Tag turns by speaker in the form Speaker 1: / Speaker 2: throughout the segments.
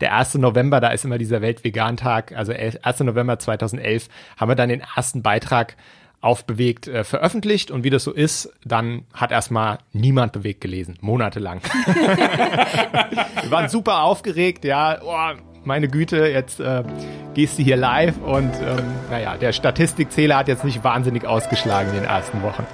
Speaker 1: der 1. November, da ist immer dieser Weltvegan-Tag, also 1. November 2011, haben wir dann den ersten Beitrag auf Bewegt äh, veröffentlicht und wie das so ist, dann hat erstmal niemand Bewegt gelesen, monatelang. wir waren super aufgeregt, ja, oh, meine Güte, jetzt äh, gehst du hier live und ähm, naja, der Statistikzähler hat jetzt nicht wahnsinnig ausgeschlagen in den ersten Wochen.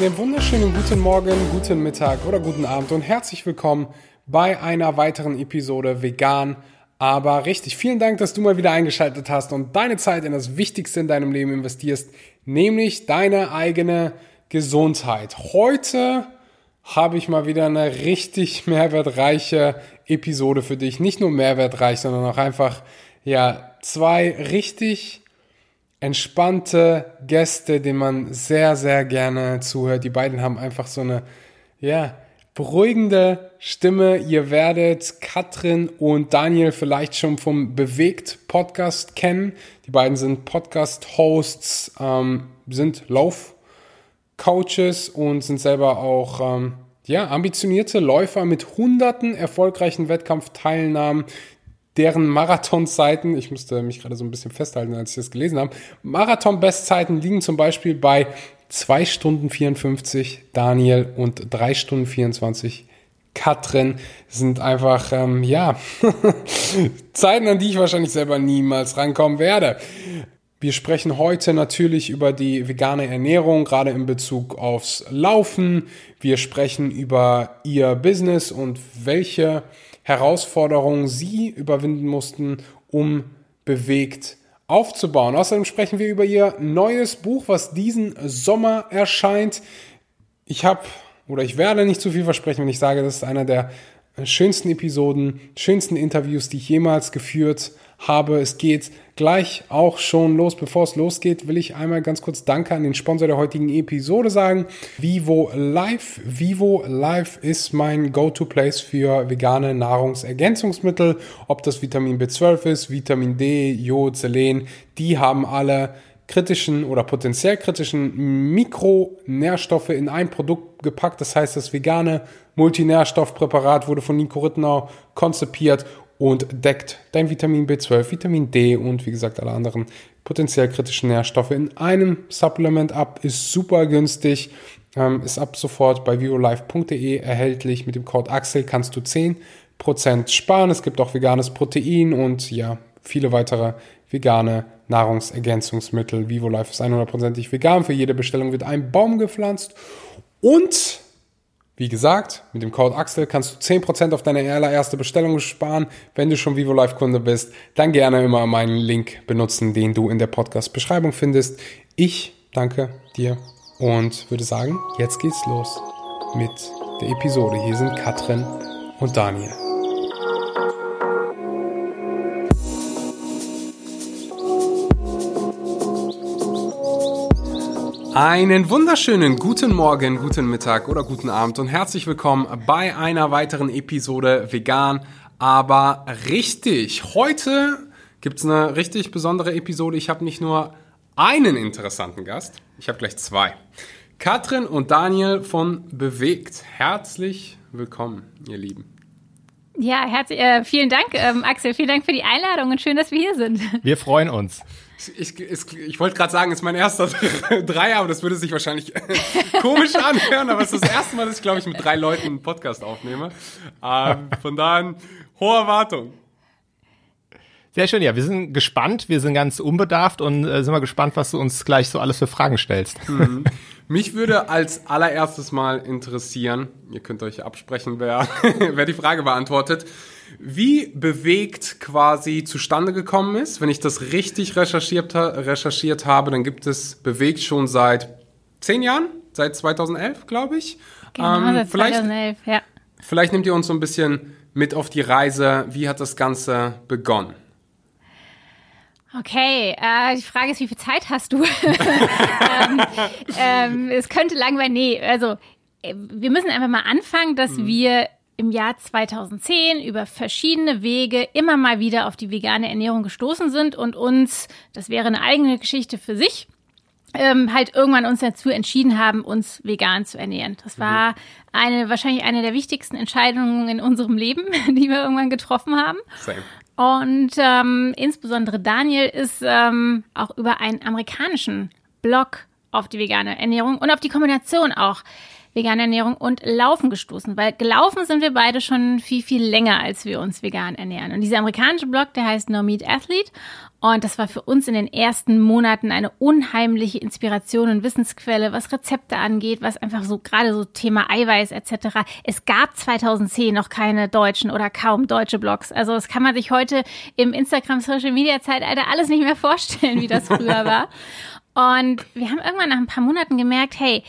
Speaker 2: Einen wunderschönen guten Morgen, guten Mittag oder guten Abend und herzlich willkommen bei einer weiteren Episode Vegan, aber richtig. Vielen Dank, dass du mal wieder eingeschaltet hast und deine Zeit in das Wichtigste in deinem Leben investierst, nämlich deine eigene Gesundheit. Heute habe ich mal wieder eine richtig mehrwertreiche Episode für dich. Nicht nur mehrwertreich, sondern auch einfach, ja, zwei richtig entspannte Gäste, denen man sehr, sehr gerne zuhört. Die beiden haben einfach so eine, ja, beruhigende Stimme. Ihr werdet Katrin und Daniel vielleicht schon vom Bewegt Podcast kennen. Die beiden sind Podcast-Hosts, ähm, sind Lauf-Coaches und sind selber auch ähm, ja, ambitionierte Läufer mit hunderten erfolgreichen Wettkampfteilnahmen, deren Marathonzeiten, ich musste mich gerade so ein bisschen festhalten, als ich das gelesen habe, Marathon-Bestzeiten liegen zum Beispiel bei 2 Stunden 54 Daniel und 3 Stunden 24 Katrin sind einfach, ähm, ja, Zeiten, an die ich wahrscheinlich selber niemals rankommen werde. Wir sprechen heute natürlich über die vegane Ernährung, gerade in Bezug aufs Laufen. Wir sprechen über ihr Business und welche Herausforderungen sie überwinden mussten, um bewegt aufzubauen. Außerdem sprechen wir über ihr neues Buch, was diesen Sommer erscheint. Ich habe oder ich werde nicht zu viel versprechen, wenn ich sage, das ist einer der schönsten Episoden, schönsten Interviews, die ich jemals geführt habe. Es geht gleich auch schon los. Bevor es losgeht, will ich einmal ganz kurz Danke an den Sponsor der heutigen Episode sagen. Vivo Life. Vivo Life ist mein Go-To-Place für vegane Nahrungsergänzungsmittel. Ob das Vitamin B12 ist, Vitamin D, Jod, Selen, die haben alle kritischen oder potenziell kritischen Mikronährstoffe in ein Produkt gepackt. Das heißt, das vegane Multinährstoffpräparat wurde von Nico Rittenau konzipiert und deckt dein Vitamin B12, Vitamin D und wie gesagt alle anderen potenziell kritischen Nährstoffe in einem Supplement ab. Ist super günstig, ähm, ist ab sofort bei violife.de erhältlich. Mit dem Code Axel kannst du 10% sparen. Es gibt auch veganes Protein und ja, viele weitere vegane Nahrungsergänzungsmittel. VivoLife ist 100%ig vegan. Für jede Bestellung wird ein Baum gepflanzt und wie gesagt, mit dem Code Axel kannst du 10% auf deine allererste Bestellung sparen. Wenn du schon Vivo Live Kunde bist, dann gerne immer meinen Link benutzen, den du in der Podcast-Beschreibung findest. Ich danke dir und würde sagen, jetzt geht's los mit der Episode. Hier sind Katrin und Daniel. Einen wunderschönen guten Morgen, guten Mittag oder guten Abend und herzlich willkommen bei einer weiteren Episode Vegan, aber richtig. Heute gibt's eine richtig besondere Episode. Ich habe nicht nur einen interessanten Gast, ich habe gleich zwei. Katrin und Daniel von Bewegt. Herzlich willkommen, ihr Lieben.
Speaker 3: Ja, herzlich, äh, vielen Dank, ähm, Axel. Vielen Dank für die Einladung und schön, dass wir hier sind.
Speaker 1: Wir freuen uns.
Speaker 2: Ich, ich, ich wollte gerade sagen, es ist mein erster Dreier, aber das würde sich wahrscheinlich komisch anhören, aber es ist das erste Mal, dass ich, glaube ich, mit drei Leuten einen Podcast aufnehme. Ähm, von daher, hohe Erwartung.
Speaker 1: Sehr schön, ja, wir sind gespannt, wir sind ganz unbedarft und äh, sind mal gespannt, was du uns gleich so alles für Fragen stellst. Mhm.
Speaker 2: Mich würde als allererstes mal interessieren, ihr könnt euch absprechen, wer, wer die Frage beantwortet wie bewegt quasi zustande gekommen ist. Wenn ich das richtig recherchiert, recherchiert habe, dann gibt es bewegt schon seit zehn Jahren, seit 2011, glaube ich.
Speaker 3: Genau, ähm, seit 2011, ja.
Speaker 2: Vielleicht nehmt ihr uns so ein bisschen mit auf die Reise. Wie hat das Ganze begonnen?
Speaker 3: Okay, äh, die Frage ist, wie viel Zeit hast du? ähm, ähm, es könnte langweilig, nee, also äh, wir müssen einfach mal anfangen, dass mhm. wir im Jahr 2010 über verschiedene Wege immer mal wieder auf die vegane Ernährung gestoßen sind und uns, das wäre eine eigene Geschichte für sich, ähm, halt irgendwann uns dazu entschieden haben, uns vegan zu ernähren. Das war eine wahrscheinlich eine der wichtigsten Entscheidungen in unserem Leben, die wir irgendwann getroffen haben.
Speaker 2: Same.
Speaker 3: Und ähm, insbesondere Daniel ist ähm, auch über einen amerikanischen Blog auf die vegane Ernährung und auf die Kombination auch vegane Ernährung und Laufen gestoßen, weil gelaufen sind wir beide schon viel, viel länger, als wir uns vegan ernähren. Und dieser amerikanische Blog, der heißt No Meat Athlete und das war für uns in den ersten Monaten eine unheimliche Inspiration und Wissensquelle, was Rezepte angeht, was einfach so gerade so Thema Eiweiß etc. Es gab 2010 noch keine deutschen oder kaum deutsche Blogs. Also das kann man sich heute im Instagram Social Media Zeitalter alles nicht mehr vorstellen, wie das früher war. Und wir haben irgendwann nach ein paar Monaten gemerkt, hey,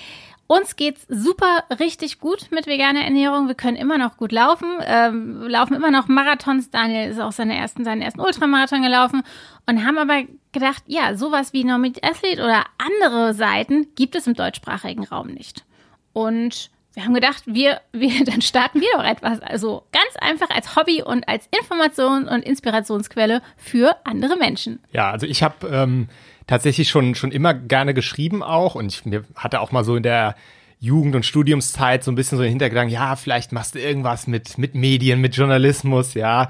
Speaker 3: uns geht's super richtig gut mit veganer Ernährung. Wir können immer noch gut laufen, ähm, laufen immer noch Marathons. Daniel ist auch seine ersten, seinen ersten Ultramarathon gelaufen und haben aber gedacht, ja, sowas wie Nomad Athlete oder andere Seiten gibt es im deutschsprachigen Raum nicht. Und wir haben gedacht, wir, wir, dann starten wir doch etwas. Also ganz einfach als Hobby und als Information und Inspirationsquelle für andere Menschen.
Speaker 1: Ja, also ich habe ähm, tatsächlich schon, schon immer gerne geschrieben auch und ich mir hatte auch mal so in der Jugend- und Studiumszeit so ein bisschen so den Hintergedanken, ja, vielleicht machst du irgendwas mit, mit Medien, mit Journalismus, ja.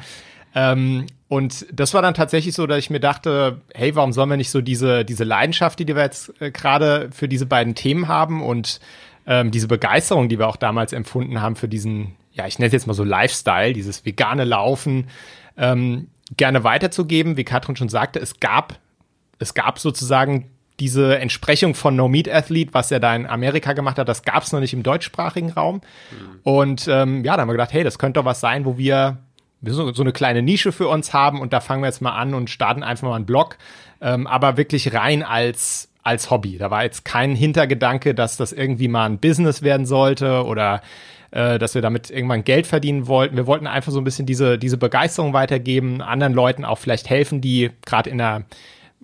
Speaker 1: Ähm, und das war dann tatsächlich so, dass ich mir dachte, hey, warum sollen wir nicht so diese, diese Leidenschaft, die wir jetzt äh, gerade für diese beiden Themen haben und ähm, diese Begeisterung, die wir auch damals empfunden haben für diesen, ja, ich nenne es jetzt mal so Lifestyle, dieses vegane Laufen, ähm, gerne weiterzugeben. Wie Katrin schon sagte, es gab es gab sozusagen diese Entsprechung von No Meat Athlete, was er da in Amerika gemacht hat, das gab es noch nicht im deutschsprachigen Raum. Mhm. Und ähm, ja, da haben wir gedacht, hey, das könnte doch was sein, wo wir so, so eine kleine Nische für uns haben und da fangen wir jetzt mal an und starten einfach mal einen Blog, ähm, aber wirklich rein als als Hobby. Da war jetzt kein Hintergedanke, dass das irgendwie mal ein Business werden sollte oder äh, dass wir damit irgendwann Geld verdienen wollten. Wir wollten einfach so ein bisschen diese diese Begeisterung weitergeben, anderen Leuten auch vielleicht helfen, die gerade in der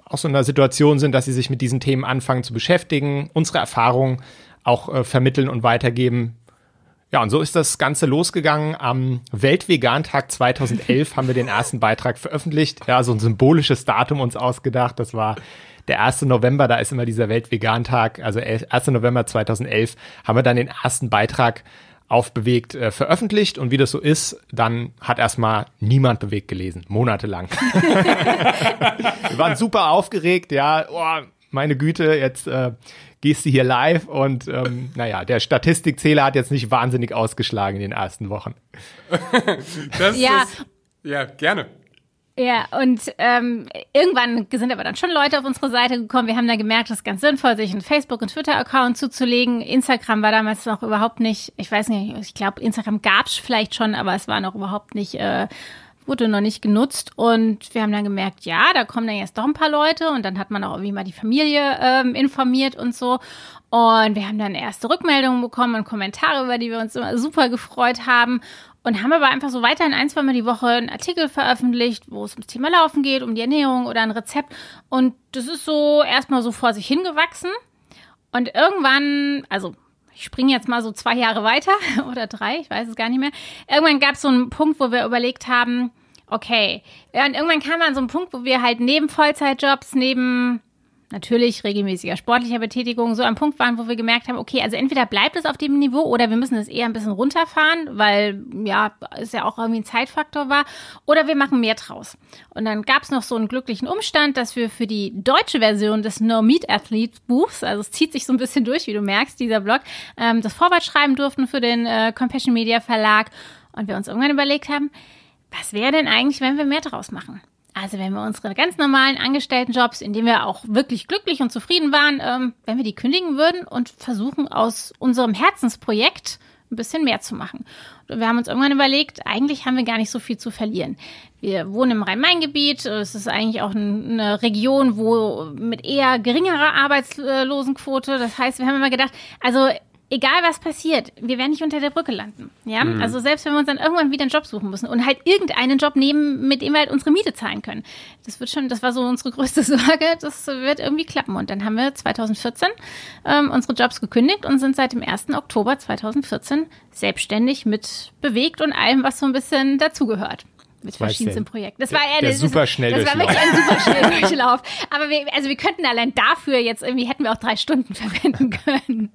Speaker 1: auch so in einer Situation sind, dass sie sich mit diesen Themen anfangen zu beschäftigen, unsere Erfahrungen auch äh, vermitteln und weitergeben. Ja, und so ist das Ganze losgegangen. Am Weltvegantag 2011 haben wir den ersten Beitrag veröffentlicht. Ja, so ein symbolisches Datum uns ausgedacht. Das war der 1. November, da ist immer dieser Weltvegantag. Also 1. November 2011 haben wir dann den ersten Beitrag aufbewegt äh, veröffentlicht und wie das so ist, dann hat erstmal niemand bewegt gelesen, monatelang. Wir waren super aufgeregt, ja, oh, meine Güte, jetzt äh, gehst du hier live und ähm, naja, der Statistikzähler hat jetzt nicht wahnsinnig ausgeschlagen in den ersten Wochen.
Speaker 2: das ja. Ist, ja, gerne.
Speaker 3: Ja, und ähm, irgendwann sind aber dann schon Leute auf unsere Seite gekommen. Wir haben dann gemerkt, es ist ganz sinnvoll, sich einen Facebook- und Twitter-Account zuzulegen. Instagram war damals noch überhaupt nicht, ich weiß nicht, ich glaube, Instagram gab's vielleicht schon, aber es war noch überhaupt nicht, äh, wurde noch nicht genutzt. Und wir haben dann gemerkt, ja, da kommen dann jetzt doch ein paar Leute und dann hat man auch irgendwie mal die Familie ähm, informiert und so. Und wir haben dann erste Rückmeldungen bekommen und Kommentare, über die wir uns immer super gefreut haben und haben aber einfach so weiterhin ein, zwei Mal die Woche einen Artikel veröffentlicht, wo es ums Thema Laufen geht, um die Ernährung oder ein Rezept. Und das ist so erstmal so vor sich hingewachsen. Und irgendwann, also ich springe jetzt mal so zwei Jahre weiter oder drei, ich weiß es gar nicht mehr. Irgendwann gab es so einen Punkt, wo wir überlegt haben, okay, ja, und irgendwann kam man so ein Punkt, wo wir halt neben Vollzeitjobs, neben natürlich regelmäßiger sportlicher Betätigung so am Punkt waren, wo wir gemerkt haben, okay, also entweder bleibt es auf dem Niveau oder wir müssen es eher ein bisschen runterfahren, weil ja, es ja auch irgendwie ein Zeitfaktor war, oder wir machen mehr draus. Und dann gab es noch so einen glücklichen Umstand, dass wir für die deutsche Version des No Meat Athlete Buchs, also es zieht sich so ein bisschen durch, wie du merkst, dieser Blog, ähm, das Vorwort schreiben durften für den äh, Compassion Media Verlag und wir uns irgendwann überlegt haben, was wäre denn eigentlich, wenn wir mehr draus machen? Also wenn wir unsere ganz normalen Angestelltenjobs, in denen wir auch wirklich glücklich und zufrieden waren, ähm, wenn wir die kündigen würden und versuchen aus unserem Herzensprojekt ein bisschen mehr zu machen. Und wir haben uns irgendwann überlegt, eigentlich haben wir gar nicht so viel zu verlieren. Wir wohnen im Rhein-Main-Gebiet. Es ist eigentlich auch eine Region, wo mit eher geringerer Arbeitslosenquote. Das heißt, wir haben immer gedacht, also egal was passiert, wir werden nicht unter der Brücke landen. Ja, mhm. also selbst wenn wir uns dann irgendwann wieder einen Job suchen müssen und halt irgendeinen Job nehmen, mit dem wir halt unsere Miete zahlen können. Das wird schon, das war so unsere größte Sorge. Das wird irgendwie klappen. Und dann haben wir 2014 ähm, unsere Jobs gekündigt und sind seit dem 1. Oktober 2014 selbstständig mit bewegt und allem, was so ein bisschen dazugehört mit verschiedensten Projekten.
Speaker 1: Das war eher der, super schnell
Speaker 3: Das war wirklich ein super schnell Durchlauf. Aber wir, also wir könnten allein dafür jetzt irgendwie hätten wir auch drei Stunden verwenden können.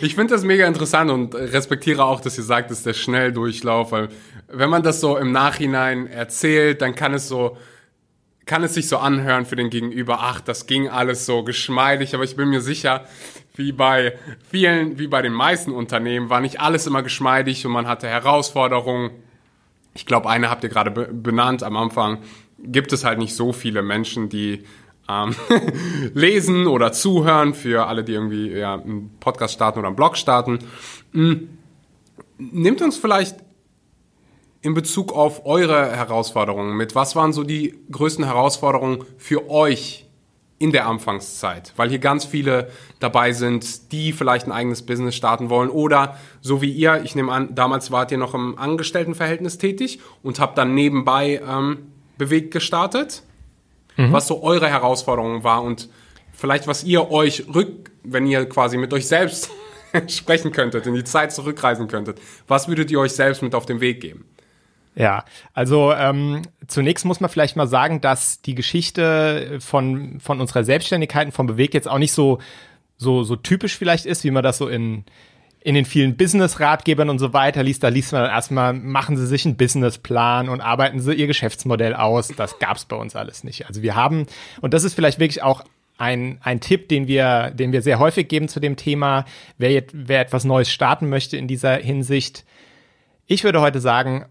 Speaker 2: Ich finde das mega interessant und respektiere auch, dass ihr sagt, es ist der Schnelldurchlauf, weil wenn man das so im Nachhinein erzählt, dann kann es so kann es sich so anhören für den Gegenüber, ach, das ging alles so geschmeidig, aber ich bin mir sicher, wie bei vielen, wie bei den meisten Unternehmen, war nicht alles immer geschmeidig und man hatte Herausforderungen ich glaube, eine habt ihr gerade be benannt am Anfang, gibt es halt nicht so viele Menschen, die ähm, lesen oder zuhören, für alle, die irgendwie ja, einen Podcast starten oder einen Blog starten. Mhm. Nimmt uns vielleicht in Bezug auf eure Herausforderungen mit. Was waren so die größten Herausforderungen für euch in der Anfangszeit, weil hier ganz viele dabei sind, die vielleicht ein eigenes Business starten wollen oder so wie ihr, ich nehme an, damals wart ihr noch im Angestelltenverhältnis tätig und habt dann nebenbei ähm, bewegt gestartet, mhm. was so eure Herausforderung war und vielleicht was ihr euch rück, wenn ihr quasi mit euch selbst sprechen könntet, in die Zeit zurückreisen könntet, was würdet ihr euch selbst mit auf den Weg geben?
Speaker 1: Ja, also ähm, zunächst muss man vielleicht mal sagen, dass die Geschichte von, von unserer Selbstständigkeit und vom Beweg jetzt auch nicht so, so, so typisch vielleicht ist, wie man das so in, in den vielen Business-Ratgebern und so weiter liest. Da liest man dann erstmal, machen Sie sich einen Businessplan und arbeiten Sie Ihr Geschäftsmodell aus. Das gab's bei uns alles nicht. Also wir haben, und das ist vielleicht wirklich auch ein, ein Tipp, den wir, den wir sehr häufig geben zu dem Thema, wer, jetzt, wer etwas Neues starten möchte in dieser Hinsicht. Ich würde heute sagen,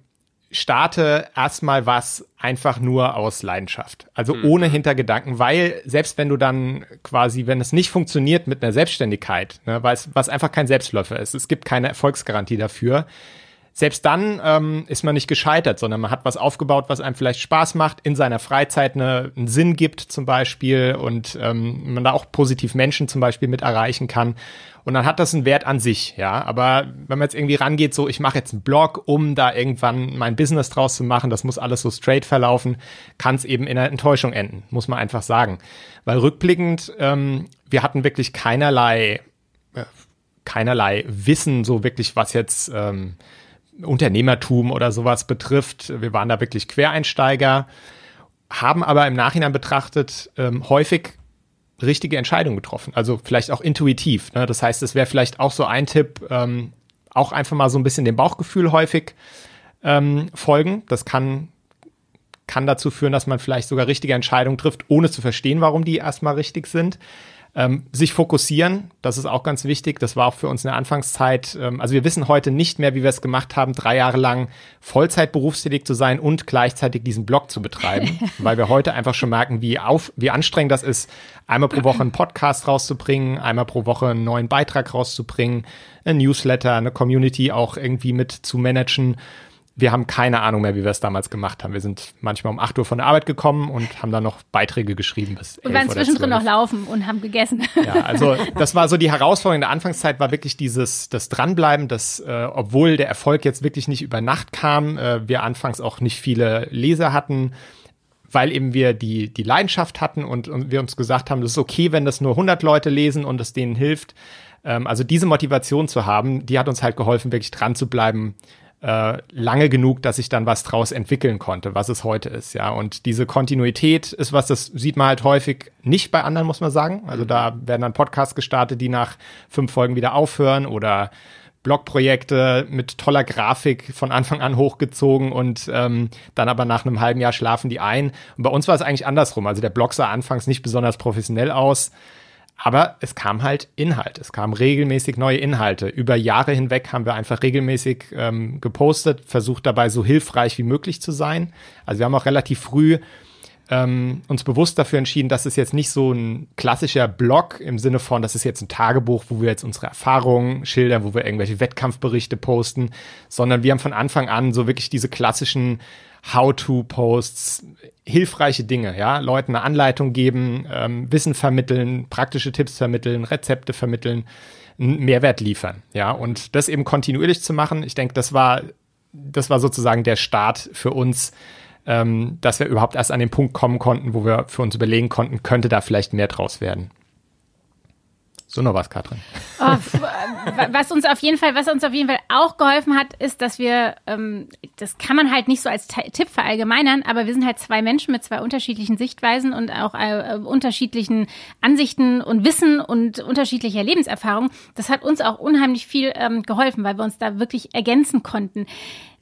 Speaker 1: starte erstmal was einfach nur aus Leidenschaft. Also mhm. ohne Hintergedanken, weil selbst wenn du dann quasi, wenn es nicht funktioniert mit einer Selbstständigkeit, ne, weil es, was einfach kein Selbstläufer ist, es gibt keine Erfolgsgarantie dafür, selbst dann ähm, ist man nicht gescheitert, sondern man hat was aufgebaut, was einem vielleicht Spaß macht, in seiner Freizeit eine, einen Sinn gibt zum Beispiel und ähm, man da auch positiv Menschen zum Beispiel mit erreichen kann. Und dann hat das einen Wert an sich, ja. Aber wenn man jetzt irgendwie rangeht, so ich mache jetzt einen Blog, um da irgendwann mein Business draus zu machen, das muss alles so straight verlaufen, kann es eben in einer Enttäuschung enden, muss man einfach sagen. Weil rückblickend, ähm, wir hatten wirklich keinerlei, äh, keinerlei Wissen, so wirklich, was jetzt ähm, Unternehmertum oder sowas betrifft. Wir waren da wirklich Quereinsteiger, haben aber im Nachhinein betrachtet ähm, häufig richtige Entscheidungen getroffen. Also vielleicht auch intuitiv. Ne? Das heißt, es wäre vielleicht auch so ein Tipp, ähm, auch einfach mal so ein bisschen dem Bauchgefühl häufig ähm, folgen. Das kann, kann dazu führen, dass man vielleicht sogar richtige Entscheidungen trifft, ohne zu verstehen, warum die erstmal richtig sind. Ähm, sich fokussieren, das ist auch ganz wichtig. Das war auch für uns in der Anfangszeit. Ähm, also wir wissen heute nicht mehr, wie wir es gemacht haben, drei Jahre lang Vollzeit berufstätig zu sein und gleichzeitig diesen Blog zu betreiben, weil wir heute einfach schon merken, wie auf, wie anstrengend das ist, einmal pro Woche einen Podcast rauszubringen, einmal pro Woche einen neuen Beitrag rauszubringen, ein Newsletter, eine Community auch irgendwie mit zu managen wir haben keine Ahnung mehr, wie wir es damals gemacht haben. Wir sind manchmal um 8 Uhr von der Arbeit gekommen und haben dann noch Beiträge geschrieben bis
Speaker 3: Und waren zwischendrin noch laufen und haben gegessen.
Speaker 1: Ja, also das war so die Herausforderung in der Anfangszeit war wirklich dieses das Dranbleiben, dass äh, obwohl der Erfolg jetzt wirklich nicht über Nacht kam, äh, wir anfangs auch nicht viele Leser hatten, weil eben wir die die Leidenschaft hatten und, und wir uns gesagt haben, das ist okay, wenn das nur 100 Leute lesen und es denen hilft. Ähm, also diese Motivation zu haben, die hat uns halt geholfen, wirklich dran zu bleiben äh, lange genug, dass ich dann was draus entwickeln konnte, was es heute ist, ja. Und diese Kontinuität ist was, das sieht man halt häufig nicht bei anderen, muss man sagen. Also da werden dann Podcasts gestartet, die nach fünf Folgen wieder aufhören oder Blogprojekte mit toller Grafik von Anfang an hochgezogen und ähm, dann aber nach einem halben Jahr schlafen die ein. Und bei uns war es eigentlich andersrum. Also der Blog sah anfangs nicht besonders professionell aus. Aber es kam halt Inhalt. Es kamen regelmäßig neue Inhalte. Über Jahre hinweg haben wir einfach regelmäßig ähm, gepostet, versucht dabei so hilfreich wie möglich zu sein. Also wir haben auch relativ früh ähm, uns bewusst dafür entschieden, dass es jetzt nicht so ein klassischer Blog im Sinne von, das ist jetzt ein Tagebuch, wo wir jetzt unsere Erfahrungen schildern, wo wir irgendwelche Wettkampfberichte posten, sondern wir haben von Anfang an so wirklich diese klassischen How-to-Posts, hilfreiche Dinge, ja, Leuten eine Anleitung geben, ähm, Wissen vermitteln, praktische Tipps vermitteln, Rezepte vermitteln, einen Mehrwert liefern. Ja, und das eben kontinuierlich zu machen, ich denke, das war, das war sozusagen der Start für uns, ähm, dass wir überhaupt erst an den Punkt kommen konnten, wo wir für uns überlegen konnten, könnte da vielleicht mehr draus werden. So noch was, Katrin.
Speaker 3: Oh, was uns auf jeden Fall, was uns auf jeden Fall auch geholfen hat, ist, dass wir, ähm, das kann man halt nicht so als Tipp verallgemeinern, aber wir sind halt zwei Menschen mit zwei unterschiedlichen Sichtweisen und auch äh, unterschiedlichen Ansichten und Wissen und unterschiedlicher Lebenserfahrung. Das hat uns auch unheimlich viel ähm, geholfen, weil wir uns da wirklich ergänzen konnten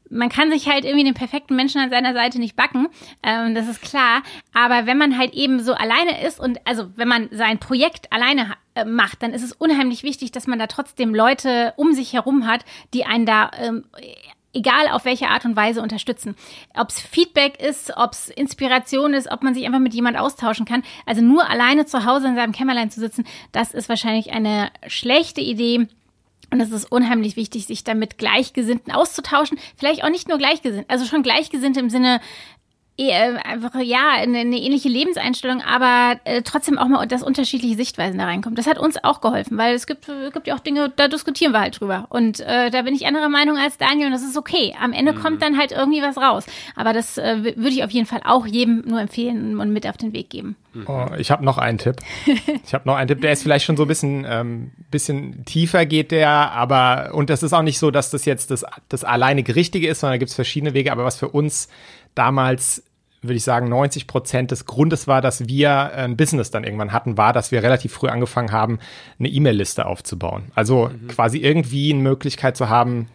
Speaker 3: man kann sich halt irgendwie den perfekten Menschen an seiner Seite nicht backen, ähm, das ist klar. Aber wenn man halt eben so alleine ist und also wenn man sein Projekt alleine äh, macht, dann ist es unheimlich wichtig, dass man da trotzdem Leute um sich herum hat, die einen da ähm, egal auf welche Art und Weise unterstützen. Ob es Feedback ist, ob es Inspiration ist, ob man sich einfach mit jemand austauschen kann. Also nur alleine zu Hause in seinem Kämmerlein zu sitzen, das ist wahrscheinlich eine schlechte Idee. Und es ist unheimlich wichtig, sich damit Gleichgesinnten auszutauschen. Vielleicht auch nicht nur Gleichgesinnt, also schon Gleichgesinnt im Sinne, einfach ja eine, eine ähnliche Lebenseinstellung, aber äh, trotzdem auch mal, dass unterschiedliche Sichtweisen da reinkommen. Das hat uns auch geholfen, weil es gibt, äh, gibt ja auch Dinge, da diskutieren wir halt drüber. Und äh, da bin ich anderer Meinung als Daniel und das ist okay. Am Ende mhm. kommt dann halt irgendwie was raus. Aber das äh, würde ich auf jeden Fall auch jedem nur empfehlen und mit auf den Weg geben.
Speaker 1: Oh, ich habe noch einen Tipp. Ich habe noch einen Tipp, der ist vielleicht schon so ein bisschen, ähm, bisschen tiefer geht der, aber und das ist auch nicht so, dass das jetzt das, das alleinig Richtige ist, sondern da gibt es verschiedene Wege, aber was für uns damals würde ich sagen, 90 Prozent des Grundes war, dass wir ein Business dann irgendwann hatten, war, dass wir relativ früh angefangen haben, eine E-Mail-Liste aufzubauen. Also mhm. quasi irgendwie eine Möglichkeit zu haben,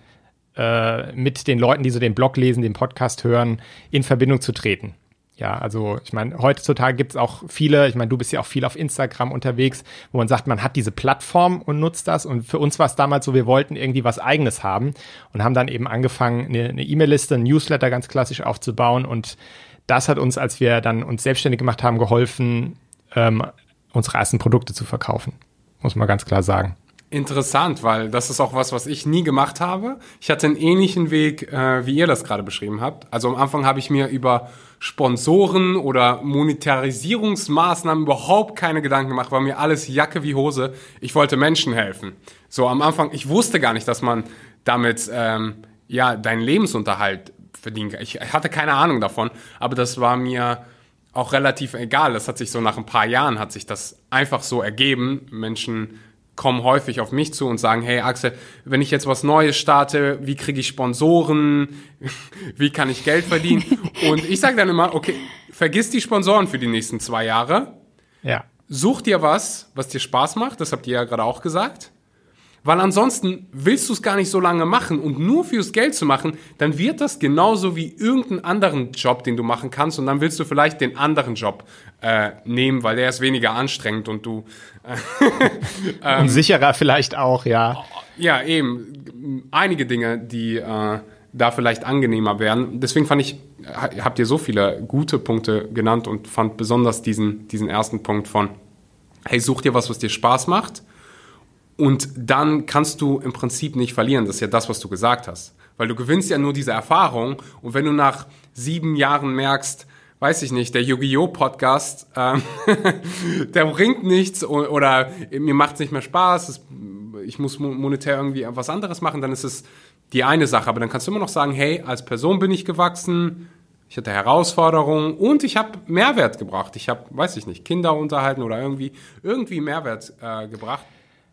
Speaker 1: äh, mit den Leuten, die so den Blog lesen, den Podcast hören, in Verbindung zu treten. Ja, also ich meine, heutzutage gibt es auch viele, ich meine, du bist ja auch viel auf Instagram unterwegs, wo man sagt, man hat diese Plattform und nutzt das. Und für uns war es damals so, wir wollten irgendwie was eigenes haben und haben dann eben angefangen, eine E-Mail-Liste, ein Newsletter ganz klassisch aufzubauen und das hat uns, als wir dann uns selbstständig gemacht haben, geholfen, ähm, unsere ersten Produkte zu verkaufen. Muss man ganz klar sagen.
Speaker 2: Interessant, weil das ist auch was, was ich nie gemacht habe. Ich hatte einen ähnlichen Weg, äh, wie ihr das gerade beschrieben habt. Also am Anfang habe ich mir über Sponsoren oder Monetarisierungsmaßnahmen überhaupt keine Gedanken gemacht, war mir alles Jacke wie Hose. Ich wollte Menschen helfen. So am Anfang, ich wusste gar nicht, dass man damit ähm, ja deinen Lebensunterhalt verdienen. Ich hatte keine Ahnung davon, aber das war mir auch relativ egal. Das hat sich so nach ein paar Jahren hat sich das einfach so ergeben. Menschen kommen häufig auf mich zu und sagen, hey Axel, wenn ich jetzt was Neues starte, wie kriege ich Sponsoren? wie kann ich Geld verdienen? und ich sage dann immer, okay, vergiss die Sponsoren für die nächsten zwei Jahre.
Speaker 1: Ja.
Speaker 2: Such dir was, was dir Spaß macht. Das habt ihr ja gerade auch gesagt. Weil ansonsten willst du es gar nicht so lange machen und nur fürs Geld zu machen, dann wird das genauso wie irgendeinen anderen Job, den du machen kannst und dann willst du vielleicht den anderen Job äh, nehmen, weil der ist weniger anstrengend und du
Speaker 1: äh, ähm, und sicherer vielleicht auch, ja.
Speaker 2: Ja, eben einige Dinge, die äh, da vielleicht angenehmer wären. Deswegen fand ich, habt ihr so viele gute Punkte genannt und fand besonders diesen diesen ersten Punkt von hey, such dir was, was dir Spaß macht und dann kannst du im Prinzip nicht verlieren. Das ist ja das, was du gesagt hast. Weil du gewinnst ja nur diese Erfahrung. Und wenn du nach sieben Jahren merkst, weiß ich nicht, der Yu-Gi-Oh! Podcast, ähm, der bringt nichts oder mir macht es nicht mehr Spaß, es, ich muss monetär irgendwie was anderes machen, dann ist es die eine Sache. Aber dann kannst du immer noch sagen, hey, als Person bin ich gewachsen, ich hatte Herausforderungen und ich habe Mehrwert gebracht. Ich habe, weiß ich nicht, Kinder unterhalten oder irgendwie, irgendwie Mehrwert äh, gebracht.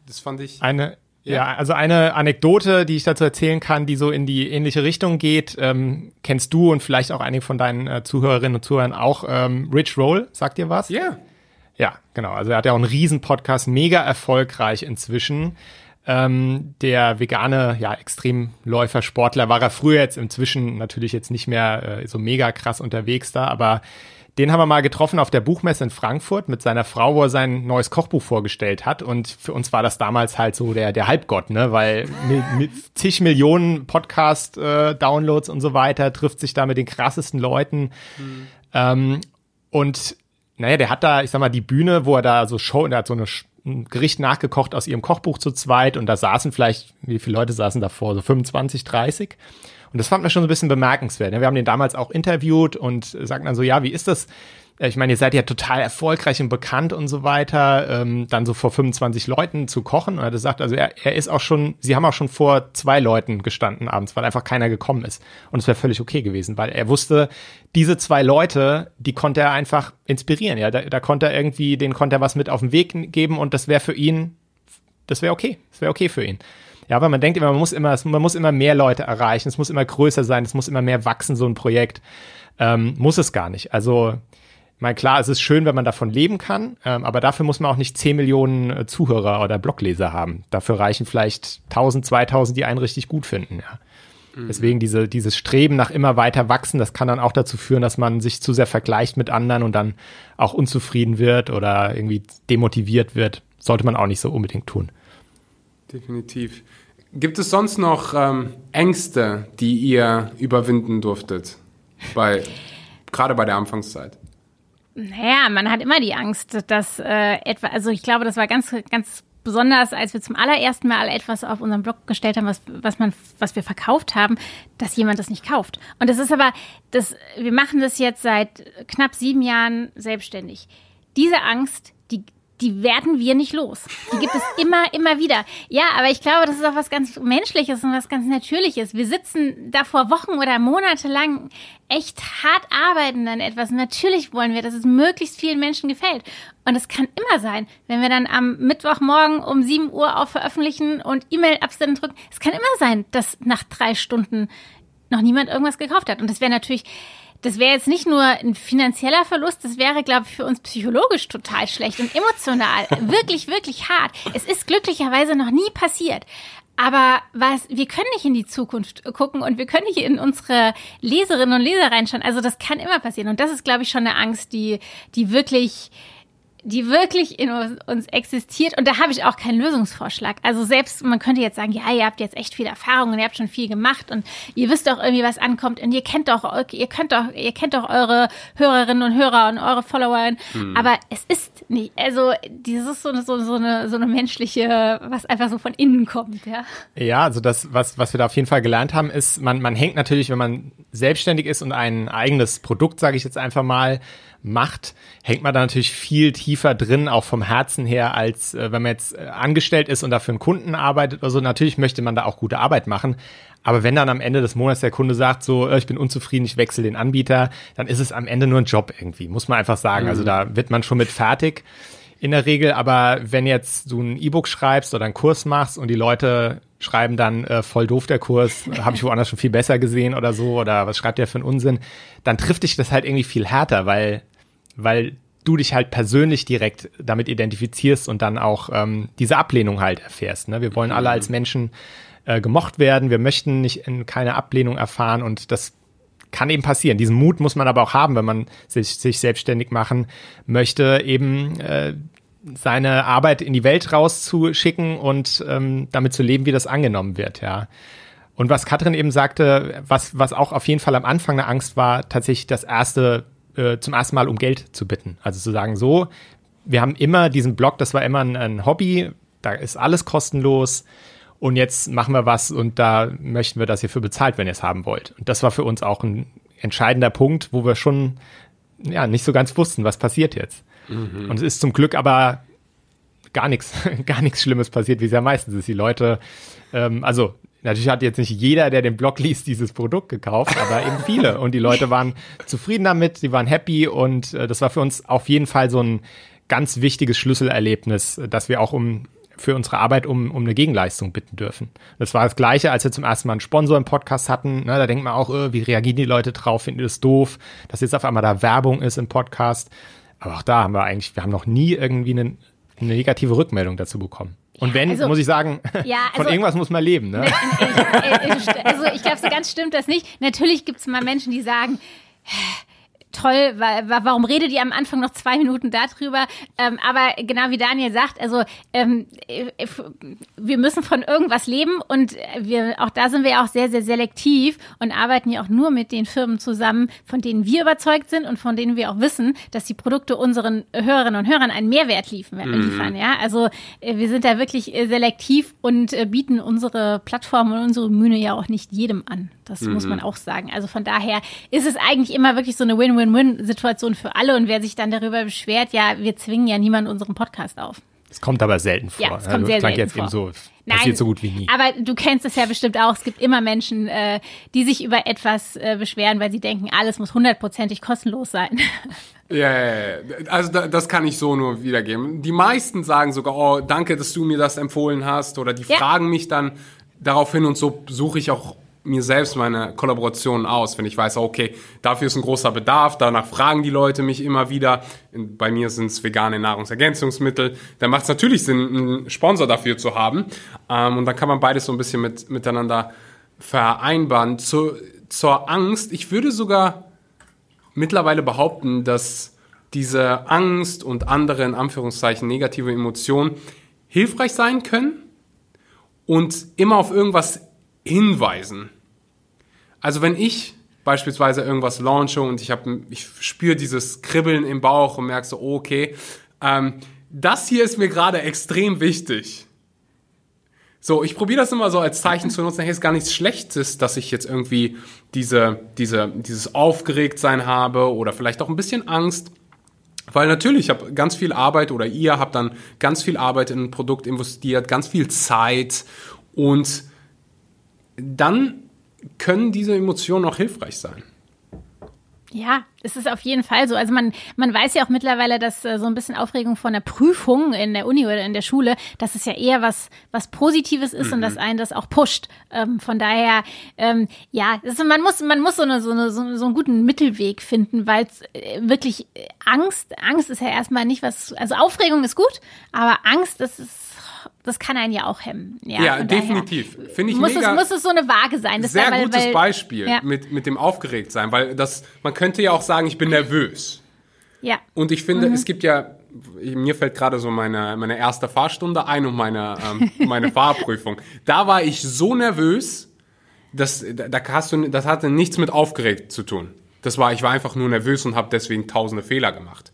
Speaker 2: Das fand ich.
Speaker 1: Eine, ja. ja. also eine Anekdote, die ich dazu erzählen kann, die so in die ähnliche Richtung geht, ähm, kennst du und vielleicht auch einige von deinen äh, Zuhörerinnen und Zuhörern auch. Ähm, Rich Roll, sagt dir was?
Speaker 2: Ja. Yeah.
Speaker 1: Ja, genau. Also er hat ja auch einen Riesen-Podcast, mega erfolgreich inzwischen. Ähm, der vegane, ja, Extremläufer, Sportler war er früher jetzt inzwischen natürlich jetzt nicht mehr äh, so mega krass unterwegs da, aber den haben wir mal getroffen auf der Buchmesse in Frankfurt mit seiner Frau, wo er sein neues Kochbuch vorgestellt hat. Und für uns war das damals halt so der, der Halbgott, ne? Weil mit, zig Millionen Podcast-Downloads äh, und so weiter trifft sich da mit den krassesten Leuten. Mhm. Ähm, und naja, der hat da, ich sag mal, die Bühne, wo er da so Show, der hat so eine ein Gericht nachgekocht aus ihrem Kochbuch zu zweit und da saßen vielleicht, wie viele Leute saßen davor? So 25, 30. Und das fand man schon so ein bisschen bemerkenswert. Ne? Wir haben den damals auch interviewt und sagten dann so, ja, wie ist das? ich meine, ihr seid ja total erfolgreich und bekannt und so weiter, ähm, dann so vor 25 Leuten zu kochen. Und er hat gesagt, also er, er ist auch schon, sie haben auch schon vor zwei Leuten gestanden abends, weil einfach keiner gekommen ist. Und es wäre völlig okay gewesen, weil er wusste, diese zwei Leute, die konnte er einfach inspirieren. Ja, da, da konnte er irgendwie, den konnte er was mit auf den Weg geben und das wäre für ihn, das wäre okay. Das wäre okay für ihn. Ja, aber man denkt immer, man muss immer, man muss immer mehr Leute erreichen, es muss immer größer sein, es muss immer mehr wachsen, so ein Projekt. Ähm, muss es gar nicht. Also meine, klar, es ist schön, wenn man davon leben kann, ähm, aber dafür muss man auch nicht 10 Millionen äh, Zuhörer oder Blogleser haben. Dafür reichen vielleicht 1000, 2000, die einen richtig gut finden, ja. Mhm. Deswegen diese, dieses Streben nach immer weiter wachsen, das kann dann auch dazu führen, dass man sich zu sehr vergleicht mit anderen und dann auch unzufrieden wird oder irgendwie demotiviert wird. Sollte man auch nicht so unbedingt tun.
Speaker 2: Definitiv. Gibt es sonst noch ähm, Ängste, die ihr überwinden durftet? Bei, gerade bei der Anfangszeit?
Speaker 3: Naja, man hat immer die Angst, dass äh, etwa, also ich glaube, das war ganz, ganz besonders, als wir zum allerersten Mal etwas auf unserem Blog gestellt haben, was, was man, was wir verkauft haben, dass jemand das nicht kauft. Und das ist aber, das, wir machen das jetzt seit knapp sieben Jahren selbstständig. Diese Angst, die werden wir nicht los. Die gibt es immer, immer wieder. Ja, aber ich glaube, das ist auch was ganz Menschliches und was ganz Natürliches. Wir sitzen da vor Wochen oder Monate lang echt hart arbeiten an etwas. Natürlich wollen wir, dass es möglichst vielen Menschen gefällt. Und es kann immer sein, wenn wir dann am Mittwochmorgen um 7 Uhr auf veröffentlichen und E-Mail-Absenden drücken. Es kann immer sein, dass nach drei Stunden noch niemand irgendwas gekauft hat. Und das wäre natürlich, das wäre jetzt nicht nur ein finanzieller Verlust, das wäre, glaube ich, für uns psychologisch total schlecht und emotional wirklich, wirklich hart. Es ist glücklicherweise noch nie passiert. Aber was, wir können nicht in die Zukunft gucken und wir können nicht in unsere Leserinnen und Leser reinschauen. Also das kann immer passieren. Und das ist, glaube ich, schon eine Angst, die, die wirklich, die wirklich in uns existiert. Und da habe ich auch keinen Lösungsvorschlag. Also selbst, man könnte jetzt sagen, ja, ihr habt jetzt echt viel Erfahrung und ihr habt schon viel gemacht und ihr wisst doch irgendwie, was ankommt und ihr kennt doch, ihr könnt doch, ihr kennt doch eure Hörerinnen und Hörer und eure Follower. Mhm. Aber es ist nicht, also dieses so eine, so, so eine, so eine menschliche, was einfach so von innen kommt, ja.
Speaker 1: Ja, also das, was, was wir da auf jeden Fall gelernt haben, ist, man, man hängt natürlich, wenn man selbstständig ist und ein eigenes Produkt, sage ich jetzt einfach mal, macht, hängt man da natürlich viel tiefer drin, auch vom Herzen her, als äh, wenn man jetzt äh, angestellt ist und dafür einen Kunden arbeitet oder so. Natürlich möchte man da auch gute Arbeit machen. Aber wenn dann am Ende des Monats der Kunde sagt, so, äh, ich bin unzufrieden, ich wechsle den Anbieter, dann ist es am Ende nur ein Job irgendwie, muss man einfach sagen. Also mhm. Also da wird man schon mit fertig in der Regel. Aber wenn jetzt du ein E-Book schreibst oder einen Kurs machst und die Leute schreiben dann äh, voll doof der Kurs, habe ich woanders schon viel besser gesehen oder so oder was schreibt der für einen Unsinn, dann trifft dich das halt irgendwie viel härter, weil weil du dich halt persönlich direkt damit identifizierst und dann auch ähm, diese Ablehnung halt erfährst. Ne? Wir wollen alle als Menschen äh, gemocht werden, wir möchten nicht in keine Ablehnung erfahren und das kann eben passieren. Diesen Mut muss man aber auch haben, wenn man sich, sich selbstständig machen möchte, eben äh, seine Arbeit in die Welt rauszuschicken und ähm, damit zu leben, wie das angenommen wird, ja. Und was Katrin eben sagte, was, was auch auf jeden Fall am Anfang eine Angst war, tatsächlich das erste äh, zum ersten Mal um Geld zu bitten. Also zu sagen, so, wir haben immer diesen Blog, das war immer ein, ein Hobby, da ist alles kostenlos und jetzt machen wir was und da möchten wir, dass ihr für bezahlt, wenn ihr es haben wollt. Und das war für uns auch ein entscheidender Punkt, wo wir schon ja nicht so ganz wussten, was passiert jetzt. Mhm. Und es ist zum Glück aber gar nichts, gar nichts Schlimmes passiert, wie es ja meistens ist. Die Leute, ähm, also Natürlich hat jetzt nicht jeder, der den Blog liest, dieses Produkt gekauft, aber eben viele. Und die Leute waren zufrieden damit, die waren happy und äh, das war für uns auf jeden Fall so ein ganz wichtiges Schlüsselerlebnis, dass wir auch um für unsere Arbeit um, um eine Gegenleistung bitten dürfen. Das war das Gleiche, als wir zum ersten Mal einen Sponsor im Podcast hatten. Ne, da denkt man auch, äh, wie reagieren die Leute drauf? Finden die das doof, dass jetzt auf einmal da Werbung ist im Podcast? Aber auch da haben wir eigentlich, wir haben noch nie irgendwie eine, eine negative Rückmeldung dazu bekommen. Und wenn, also, muss ich sagen, ja, also, von irgendwas muss man leben. Ne?
Speaker 3: Also ich glaube, so ganz stimmt das nicht. Natürlich gibt es mal Menschen, die sagen, toll, warum redet ihr am Anfang noch zwei Minuten darüber? Ähm, aber genau wie Daniel sagt, also ähm, wir müssen von irgendwas leben und wir, auch da sind wir ja auch sehr, sehr selektiv und arbeiten ja auch nur mit den Firmen zusammen, von denen wir überzeugt sind und von denen wir auch wissen, dass die Produkte unseren Hörerinnen und Hörern einen Mehrwert liefern. Mhm. Ja? Also äh, wir sind da wirklich äh, selektiv und äh, bieten unsere Plattform und unsere Mühne ja auch nicht jedem an. Das mhm. muss man auch sagen. Also von daher ist es eigentlich immer wirklich so eine Win-Win-Win-Situation für alle. Und wer sich dann darüber beschwert, ja, wir zwingen ja niemanden unseren Podcast auf.
Speaker 1: Es kommt aber selten vor.
Speaker 3: Ja, es kommt also, sehr selten jetzt vor. Eben
Speaker 1: so, passiert so gut wie nie.
Speaker 3: Aber du kennst es ja bestimmt auch. Es gibt immer Menschen, äh, die sich über etwas äh, beschweren, weil sie denken, alles muss hundertprozentig kostenlos sein.
Speaker 2: Ja, ja, ja, also das kann ich so nur wiedergeben. Die meisten sagen sogar, oh, danke, dass du mir das empfohlen hast. Oder die ja. fragen mich dann daraufhin und so suche ich auch mir selbst meine Kollaborationen aus, wenn ich weiß, okay, dafür ist ein großer Bedarf, danach fragen die Leute mich immer wieder. Bei mir sind es vegane Nahrungsergänzungsmittel. Dann macht es natürlich Sinn, einen Sponsor dafür zu haben. Ähm, und dann kann man beides so ein bisschen mit, miteinander vereinbaren. Zu, zur Angst, ich würde sogar mittlerweile behaupten, dass diese Angst und andere in Anführungszeichen negative Emotionen hilfreich sein können und immer auf irgendwas hinweisen. Also wenn ich beispielsweise irgendwas launche und ich, hab, ich spüre dieses Kribbeln im Bauch und merke so, okay, ähm, das hier ist mir gerade extrem wichtig. So, ich probiere das immer so als Zeichen zu nutzen, hey, ist gar nichts Schlechtes, dass ich jetzt irgendwie diese, diese, dieses Aufgeregtsein habe oder vielleicht auch ein bisschen Angst. Weil natürlich, ich habe ganz viel Arbeit oder ihr habt dann ganz viel Arbeit in ein Produkt investiert, ganz viel Zeit und dann können diese Emotionen auch hilfreich sein.
Speaker 3: Ja, es ist auf jeden Fall so. Also man, man weiß ja auch mittlerweile, dass äh, so ein bisschen Aufregung von der Prüfung in der Uni oder in der Schule, dass es ja eher was, was Positives ist mhm. und dass einen das auch pusht. Ähm, von daher, ähm, ja, also man muss, man muss so, eine, so, eine, so, einen guten Mittelweg finden, weil äh, wirklich Angst, Angst ist ja erstmal nicht was, also Aufregung ist gut, aber Angst, das ist das kann einen ja auch hemmen. Ja,
Speaker 2: ja definitiv. Finde ich
Speaker 3: muss
Speaker 2: mega.
Speaker 3: Es, muss es so eine Waage sein.
Speaker 2: Das sehr weil, gutes weil, Beispiel ja. mit, mit dem Aufgeregtsein, weil das, man könnte ja auch sagen, ich bin nervös.
Speaker 3: Ja.
Speaker 2: Und ich finde, mhm. es gibt ja, mir fällt gerade so meine, meine erste Fahrstunde ein und meine, ähm, meine Fahrprüfung. Da war ich so nervös, dass, da hast du, das hatte nichts mit aufgeregt zu tun. Das war, ich war einfach nur nervös und habe deswegen tausende Fehler gemacht.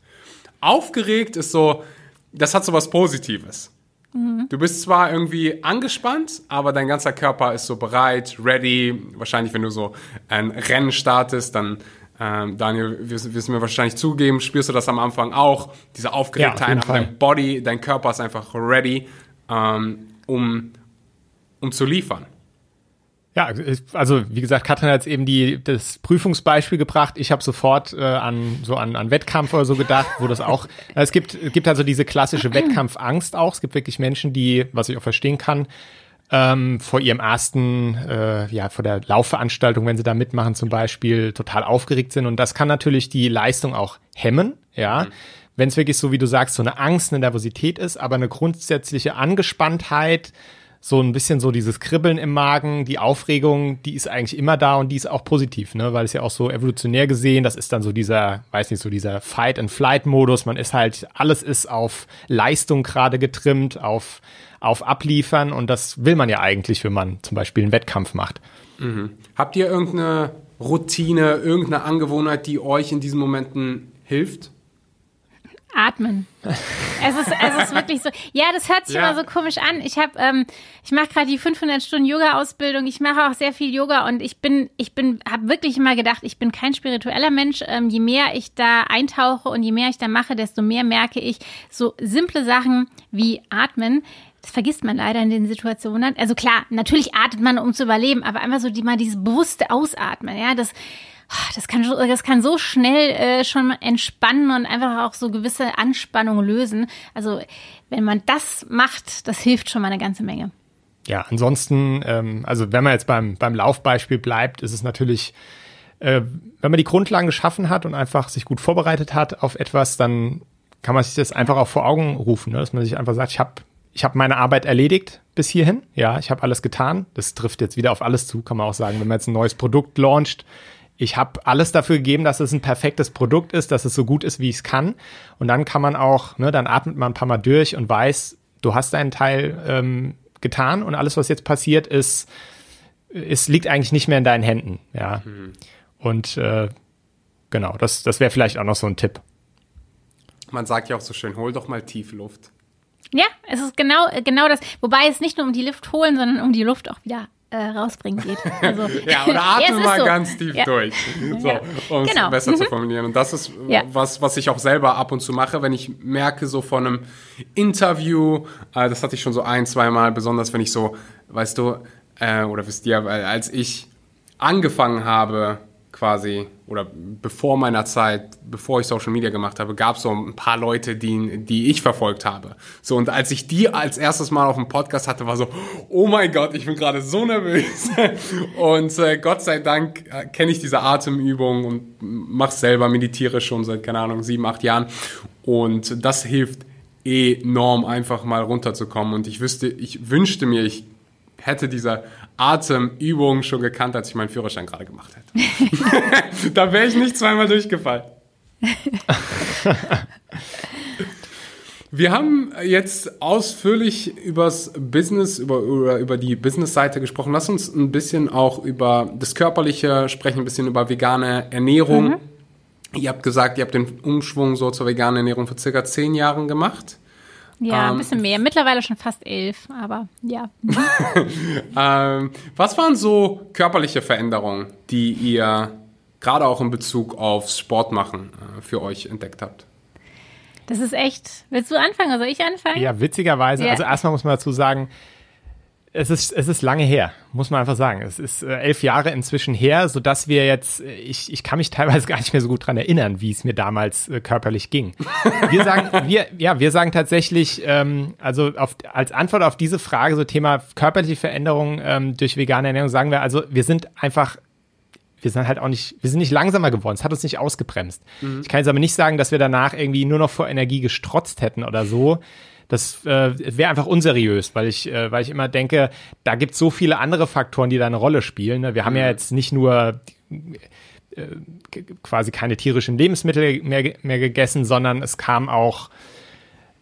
Speaker 2: Aufgeregt ist so, das hat so was Positives. Mhm. Du bist zwar irgendwie angespannt, aber dein ganzer Körper ist so bereit, ready. Wahrscheinlich, wenn du so ein Rennen startest, dann ähm, Daniel, wirst, wirst mir wahrscheinlich zugeben, spürst du das am Anfang auch, diese Aufgeregtheit, ja, dein Body, dein Körper ist einfach ready, ähm, um, um zu liefern.
Speaker 1: Ja, also wie gesagt, Katrin hat jetzt eben die, das Prüfungsbeispiel gebracht. Ich habe sofort äh, an so an, an Wettkampf oder so gedacht, wo das auch. es gibt es gibt also diese klassische Wettkampfangst auch. Es gibt wirklich Menschen, die, was ich auch verstehen kann, ähm, vor ihrem ersten, äh, ja, vor der Laufveranstaltung, wenn sie da mitmachen zum Beispiel, total aufgeregt sind. Und das kann natürlich die Leistung auch hemmen, ja. Mhm. Wenn es wirklich so, wie du sagst, so eine Angst, eine Nervosität ist, aber eine grundsätzliche Angespanntheit, so ein bisschen so dieses Kribbeln im Magen, die Aufregung, die ist eigentlich immer da und die ist auch positiv, ne, weil es ja auch so evolutionär gesehen, das ist dann so dieser, weiß nicht, so dieser Fight-and-Flight-Modus, man ist halt, alles ist auf Leistung gerade getrimmt, auf, auf Abliefern und das will man ja eigentlich, wenn man zum Beispiel einen Wettkampf macht.
Speaker 2: Mhm. Habt ihr irgendeine Routine, irgendeine Angewohnheit, die euch in diesen Momenten hilft?
Speaker 3: Atmen. Es ist, es ist wirklich so. Ja, das hört sich ja. immer so komisch an. Ich habe, ähm, ich mache gerade die 500 Stunden Yoga-Ausbildung. Ich mache auch sehr viel Yoga und ich bin, ich bin, habe wirklich immer gedacht, ich bin kein spiritueller Mensch. Ähm, je mehr ich da eintauche und je mehr ich da mache, desto mehr merke ich so simple Sachen wie Atmen. Das vergisst man leider in den Situationen. Also klar, natürlich atmet man, um zu überleben, aber einfach so die mal dieses bewusste Ausatmen. Ja, das das kann, das kann so schnell äh, schon entspannen und einfach auch so gewisse Anspannungen lösen. Also wenn man das macht, das hilft schon mal eine ganze Menge.
Speaker 1: Ja, ansonsten, ähm, also wenn man jetzt beim, beim Laufbeispiel bleibt, ist es natürlich, äh, wenn man die Grundlagen geschaffen hat und einfach sich gut vorbereitet hat auf etwas, dann kann man sich das einfach auch vor Augen rufen, ne? dass man sich einfach sagt, ich habe ich hab meine Arbeit erledigt bis hierhin, ja, ich habe alles getan. Das trifft jetzt wieder auf alles zu, kann man auch sagen. Wenn man jetzt ein neues Produkt launcht, ich habe alles dafür gegeben, dass es ein perfektes Produkt ist, dass es so gut ist, wie ich es kann. Und dann kann man auch, ne, dann atmet man ein paar Mal durch und weiß, du hast deinen Teil ähm, getan und alles, was jetzt passiert, ist, es liegt eigentlich nicht mehr in deinen Händen. Ja. Mhm. Und äh, genau, das, das wäre vielleicht auch noch so ein Tipp.
Speaker 2: Man sagt ja auch so schön, hol doch mal tief Luft.
Speaker 3: Ja, es ist genau, genau das. Wobei es nicht nur um die Luft holen, sondern um die Luft auch wieder äh, rausbringen geht. Also,
Speaker 2: ja, oder atme mal so. ganz tief ja. durch, so, ja. um es genau. besser zu formulieren. Und das ist ja. was, was ich auch selber ab und zu mache, wenn ich merke, so von einem Interview, äh, das hatte ich schon so ein, zwei Mal, besonders wenn ich so, weißt du, äh, oder wisst ihr, als ich angefangen habe, quasi, oder bevor meiner Zeit, bevor ich Social Media gemacht habe, gab es so ein paar Leute, die, die ich verfolgt habe. So, und als ich die als erstes Mal auf dem Podcast hatte, war so, oh mein Gott, ich bin gerade so nervös. und äh, Gott sei Dank äh, kenne ich diese Atemübung und mache selber, meditiere schon seit, keine Ahnung, sieben, acht Jahren. Und das hilft enorm, einfach mal runterzukommen. Und ich wüsste, ich wünschte mir, ich hätte diese Atemübung schon gekannt, als ich meinen Führerschein gerade gemacht hätte. da wäre ich nicht zweimal durchgefallen. Wir haben jetzt ausführlich übers Business, über, über, über die Business-Seite gesprochen. Lass uns ein bisschen auch über das Körperliche sprechen, ein bisschen über vegane Ernährung. Mhm. Ihr habt gesagt, ihr habt den Umschwung so zur veganen Ernährung vor circa zehn Jahren gemacht.
Speaker 3: Ja, ähm, ein bisschen mehr. Mittlerweile schon fast elf, aber ja.
Speaker 2: ähm, was waren so körperliche Veränderungen, die ihr gerade auch in Bezug aufs Sportmachen äh, für euch entdeckt habt?
Speaker 3: Das ist echt. Willst du anfangen? Soll ich anfangen?
Speaker 1: Ja, witzigerweise. Ja. Also erstmal muss man dazu sagen, es ist, es ist lange her, muss man einfach sagen. Es ist äh, elf Jahre inzwischen her, so dass wir jetzt, äh, ich, ich kann mich teilweise gar nicht mehr so gut dran erinnern, wie es mir damals äh, körperlich ging. Wir sagen, wir, ja, wir sagen tatsächlich, ähm, also auf, als Antwort auf diese Frage, so Thema körperliche Veränderung ähm, durch vegane Ernährung, sagen wir, also wir sind einfach wir sind halt auch nicht, wir sind nicht langsamer geworden. Es hat uns nicht ausgebremst. Mhm. Ich kann jetzt aber nicht sagen, dass wir danach irgendwie nur noch vor Energie gestrotzt hätten oder so das äh, wäre einfach unseriös, weil ich, äh, weil ich immer denke, da gibt es so viele andere Faktoren, die da eine Rolle spielen. Ne? Wir haben ja mhm. jetzt nicht nur äh, quasi keine tierischen Lebensmittel mehr, mehr gegessen, sondern es kam auch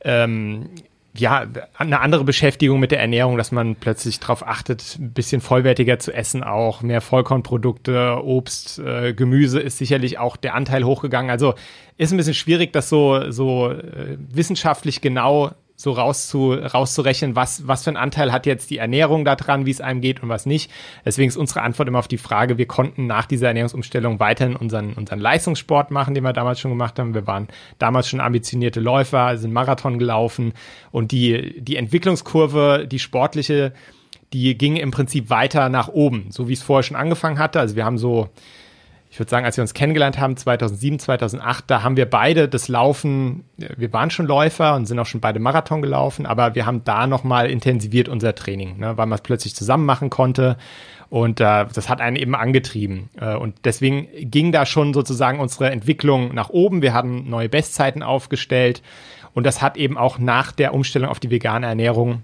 Speaker 1: ähm, ja, eine andere Beschäftigung mit der Ernährung, dass man plötzlich darauf achtet, ein bisschen vollwertiger zu essen, auch mehr Vollkornprodukte, Obst, äh, Gemüse ist sicherlich auch der Anteil hochgegangen. Also ist ein bisschen schwierig, das so, so äh, wissenschaftlich genau so rauszu, rauszurechnen, was, was für einen Anteil hat jetzt die Ernährung daran, wie es einem geht und was nicht. Deswegen ist unsere Antwort immer auf die Frage, wir konnten nach dieser Ernährungsumstellung weiterhin unseren, unseren Leistungssport machen, den wir damals schon gemacht haben. Wir waren damals schon ambitionierte Läufer, sind Marathon gelaufen und die, die Entwicklungskurve, die sportliche, die ging im Prinzip weiter nach oben, so wie es vorher schon angefangen hatte. Also wir haben so ich würde sagen, als wir uns kennengelernt haben, 2007, 2008, da haben wir beide das Laufen, wir waren schon Läufer und sind auch schon beide Marathon gelaufen, aber wir haben da nochmal intensiviert unser Training, ne, weil man es plötzlich zusammen machen konnte. Und äh, das hat einen eben angetrieben. Äh, und deswegen ging da schon sozusagen unsere Entwicklung nach oben. Wir haben neue Bestzeiten aufgestellt. Und das hat eben auch nach der Umstellung auf die vegane Ernährung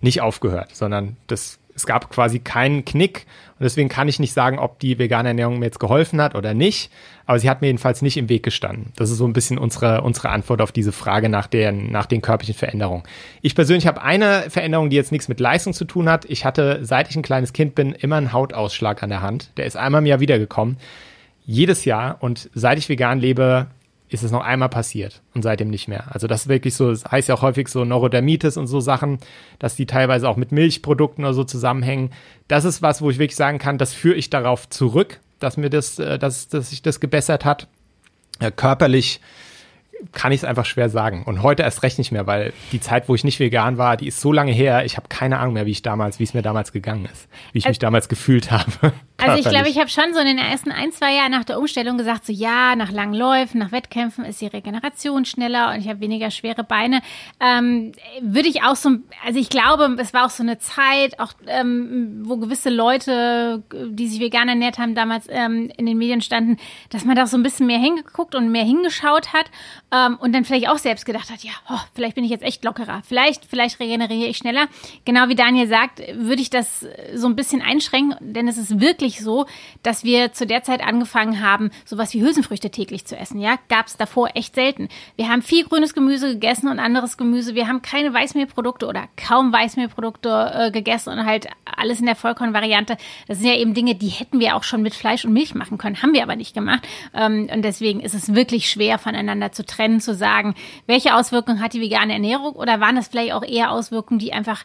Speaker 1: nicht aufgehört, sondern das es gab quasi keinen Knick und deswegen kann ich nicht sagen, ob die vegane Ernährung mir jetzt geholfen hat oder nicht, aber sie hat mir jedenfalls nicht im Weg gestanden. Das ist so ein bisschen unsere, unsere Antwort auf diese Frage nach, der, nach den körperlichen Veränderungen. Ich persönlich habe eine Veränderung, die jetzt nichts mit Leistung zu tun hat. Ich hatte, seit ich ein kleines Kind bin, immer einen Hautausschlag an der Hand. Der ist einmal im Jahr wiedergekommen. Jedes Jahr und seit ich vegan lebe, ist es noch einmal passiert und seitdem nicht mehr. Also das ist wirklich so, das heißt ja auch häufig so Neurodermitis und so Sachen, dass die teilweise auch mit Milchprodukten oder so zusammenhängen. Das ist was, wo ich wirklich sagen kann, das führe ich darauf zurück, dass mir das, äh, dass, dass sich das gebessert hat. Ja, körperlich kann ich es einfach schwer sagen. Und heute erst recht nicht mehr, weil die Zeit, wo ich nicht vegan war, die ist so lange her. Ich habe keine Ahnung mehr, wie ich damals, wie es mir damals gegangen ist, wie ich also, mich damals gefühlt habe.
Speaker 3: Also ich glaube, ich habe schon so in den ersten ein, zwei Jahren nach der Umstellung gesagt, so ja, nach langen Läufen, nach Wettkämpfen ist die Regeneration schneller und ich habe weniger schwere Beine. Ähm, Würde ich auch so, also ich glaube, es war auch so eine Zeit, auch ähm, wo gewisse Leute, die sich vegan ernährt haben, damals ähm, in den Medien standen, dass man da so ein bisschen mehr hingeguckt und mehr hingeschaut hat ähm, und dann vielleicht auch selbst gedacht hat, ja, oh, vielleicht bin ich jetzt echt lockerer, vielleicht, vielleicht regeneriere ich schneller. Genau wie Daniel sagt, würde ich das so ein bisschen einschränken, denn es ist wirklich wirklich so, dass wir zu der Zeit angefangen haben, sowas wie Hülsenfrüchte täglich zu essen. Ja, gab es davor echt selten. Wir haben viel grünes Gemüse gegessen und anderes Gemüse. Wir haben keine Weißmehlprodukte oder kaum Weißmehlprodukte äh, gegessen und halt alles in der Vollkornvariante. Das sind ja eben Dinge, die hätten wir auch schon mit Fleisch und Milch machen können, haben wir aber nicht gemacht. Ähm, und deswegen ist es wirklich schwer voneinander zu trennen, zu sagen, welche Auswirkungen hat die vegane Ernährung oder waren das vielleicht auch eher Auswirkungen, die einfach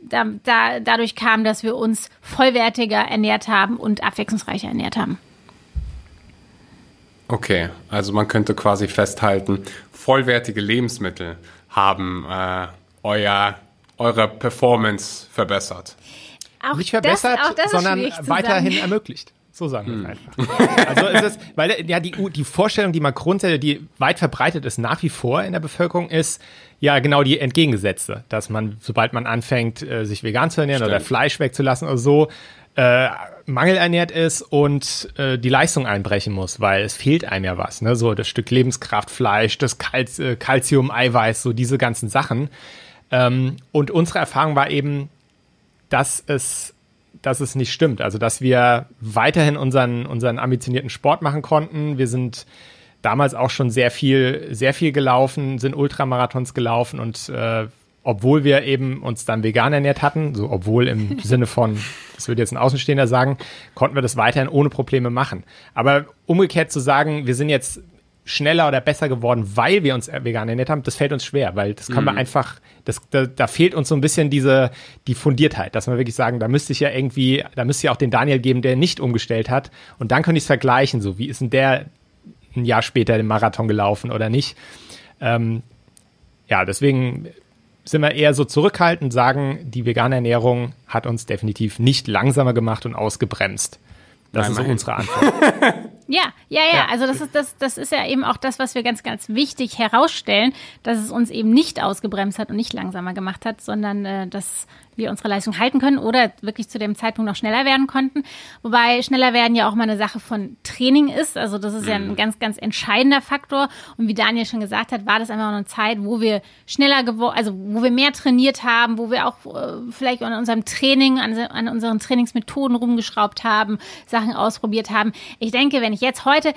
Speaker 3: da, da, dadurch kam, dass wir uns vollwertiger ernährt haben und abwechslungsreicher ernährt haben.
Speaker 2: Okay, also man könnte quasi festhalten, vollwertige Lebensmittel haben äh, euer, eure Performance verbessert.
Speaker 1: Auch Nicht verbessert, das, sondern weiterhin ermöglicht. So sagen wir es hm. einfach. also es ist, weil ja die, die Vorstellung, die man grundsätzlich, die weit verbreitet ist nach wie vor in der Bevölkerung, ist ja genau die entgegengesetzte, dass man, sobald man anfängt, äh, sich vegan zu ernähren Stimmt. oder Fleisch wegzulassen oder so, äh, mangelernährt ist und äh, die Leistung einbrechen muss, weil es fehlt einem ja was, ne? So das Stück Lebenskraft, Fleisch, das Kalz, äh, Calcium, Eiweiß, so diese ganzen Sachen. Ähm, und unsere Erfahrung war eben, dass es dass es nicht stimmt. Also, dass wir weiterhin unseren, unseren ambitionierten Sport machen konnten. Wir sind damals auch schon sehr viel, sehr viel gelaufen, sind Ultramarathons gelaufen und äh, obwohl wir eben uns dann vegan ernährt hatten, so obwohl im Sinne von, das würde jetzt ein Außenstehender sagen, konnten wir das weiterhin ohne Probleme machen. Aber umgekehrt zu sagen, wir sind jetzt schneller oder besser geworden, weil wir uns vegan ernährt haben, das fällt uns schwer, weil das können mhm. wir einfach, das, da, da fehlt uns so ein bisschen diese, die Fundiertheit, dass wir wirklich sagen, da müsste ich ja irgendwie, da müsste ich auch den Daniel geben, der nicht umgestellt hat und dann könnte ich es vergleichen, so wie ist denn der ein Jahr später den Marathon gelaufen oder nicht. Ähm, ja, deswegen sind wir eher so zurückhaltend, sagen, die vegane Ernährung hat uns definitiv nicht langsamer gemacht und ausgebremst. Das Nein, ist unsere Antwort.
Speaker 3: Ja, ja, ja, ja. Also das ist das, das ist ja eben auch das, was wir ganz, ganz wichtig herausstellen, dass es uns eben nicht ausgebremst hat und nicht langsamer gemacht hat, sondern äh, dass wir unsere Leistung halten können oder wirklich zu dem Zeitpunkt noch schneller werden konnten. Wobei schneller werden ja auch mal eine Sache von Training ist. Also das ist ja ein mhm. ganz, ganz entscheidender Faktor. Und wie Daniel schon gesagt hat, war das einfach eine Zeit, wo wir schneller geworden, also wo wir mehr trainiert haben, wo wir auch äh, vielleicht an unserem Training, an, an unseren Trainingsmethoden rumgeschraubt haben, Sachen ausprobiert haben. Ich denke, wenn ich jetzt heute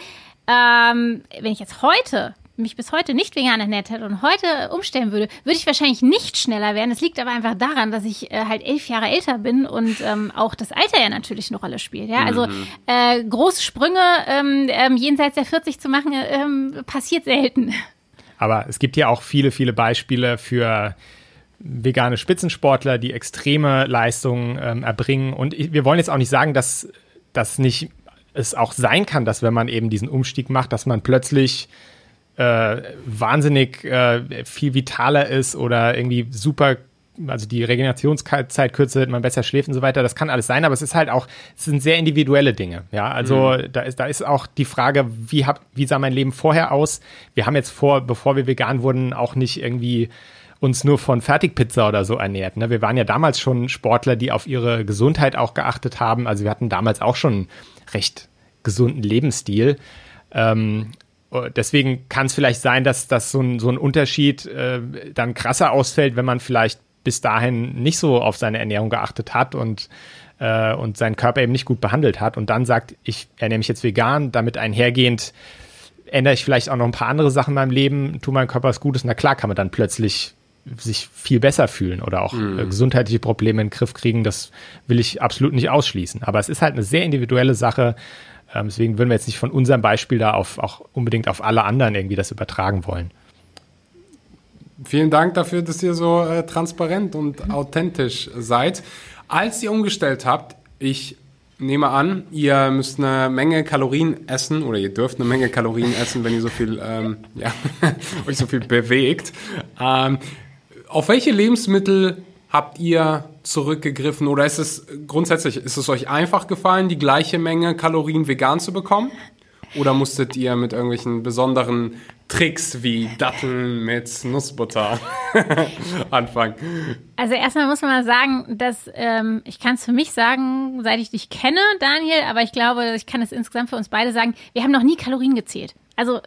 Speaker 3: ähm, wenn ich jetzt heute mich bis heute nicht vegan ernährt hätte und heute umstellen würde, würde ich wahrscheinlich nicht schneller werden. Es liegt aber einfach daran, dass ich äh, halt elf Jahre älter bin und ähm, auch das Alter ja natürlich eine Rolle spielt. Ja? Also mhm. äh, große Sprünge ähm, ähm, jenseits der 40 zu machen, äh, ähm, passiert selten.
Speaker 1: Aber es gibt ja auch viele, viele Beispiele für vegane Spitzensportler, die extreme Leistungen ähm, erbringen. Und wir wollen jetzt auch nicht sagen, dass das nicht es auch sein kann, dass wenn man eben diesen Umstieg macht, dass man plötzlich äh, wahnsinnig äh, viel vitaler ist oder irgendwie super also die Regenerationszeit kürzer wird, man besser schläft und so weiter, das kann alles sein, aber es ist halt auch, es sind sehr individuelle Dinge, ja, also mhm. da ist, da ist auch die Frage, wie hab, wie sah mein Leben vorher aus? Wir haben jetzt vor, bevor wir vegan wurden, auch nicht irgendwie uns nur von Fertigpizza oder so ernährt, ne? Wir waren ja damals schon Sportler, die auf ihre Gesundheit auch geachtet haben, also wir hatten damals auch schon einen recht gesunden Lebensstil, ähm, äh, deswegen kann es vielleicht sein, dass, dass so, ein, so ein Unterschied äh, dann krasser ausfällt, wenn man vielleicht bis dahin nicht so auf seine Ernährung geachtet hat und, äh, und seinen Körper eben nicht gut behandelt hat und dann sagt, ich ernähre mich jetzt vegan, damit einhergehend ändere ich vielleicht auch noch ein paar andere Sachen in meinem Leben, tue meinem Körper was Gutes, na klar kann man dann plötzlich sich viel besser fühlen oder auch mhm. äh, gesundheitliche Probleme in den Griff kriegen, das will ich absolut nicht ausschließen. Aber es ist halt eine sehr individuelle Sache, ähm, deswegen würden wir jetzt nicht von unserem Beispiel da auf, auch unbedingt auf alle anderen irgendwie das übertragen wollen.
Speaker 2: Vielen Dank dafür, dass ihr so äh, transparent und authentisch seid. Als ihr umgestellt habt, ich nehme an, ihr müsst eine Menge Kalorien essen oder ihr dürft eine Menge Kalorien essen, wenn ihr so viel, ähm, ja, euch so viel bewegt. Ähm, auf welche Lebensmittel habt ihr zurückgegriffen oder ist es grundsätzlich, ist es euch einfach gefallen, die gleiche Menge Kalorien vegan zu bekommen? Oder musstet ihr mit irgendwelchen besonderen Tricks wie Datteln mit Nussbutter anfangen?
Speaker 3: Also erstmal muss man mal sagen, dass ähm, ich kann es für mich sagen, seit ich dich kenne, Daniel, aber ich glaube, ich kann es insgesamt für uns beide sagen, wir haben noch nie Kalorien gezählt. Also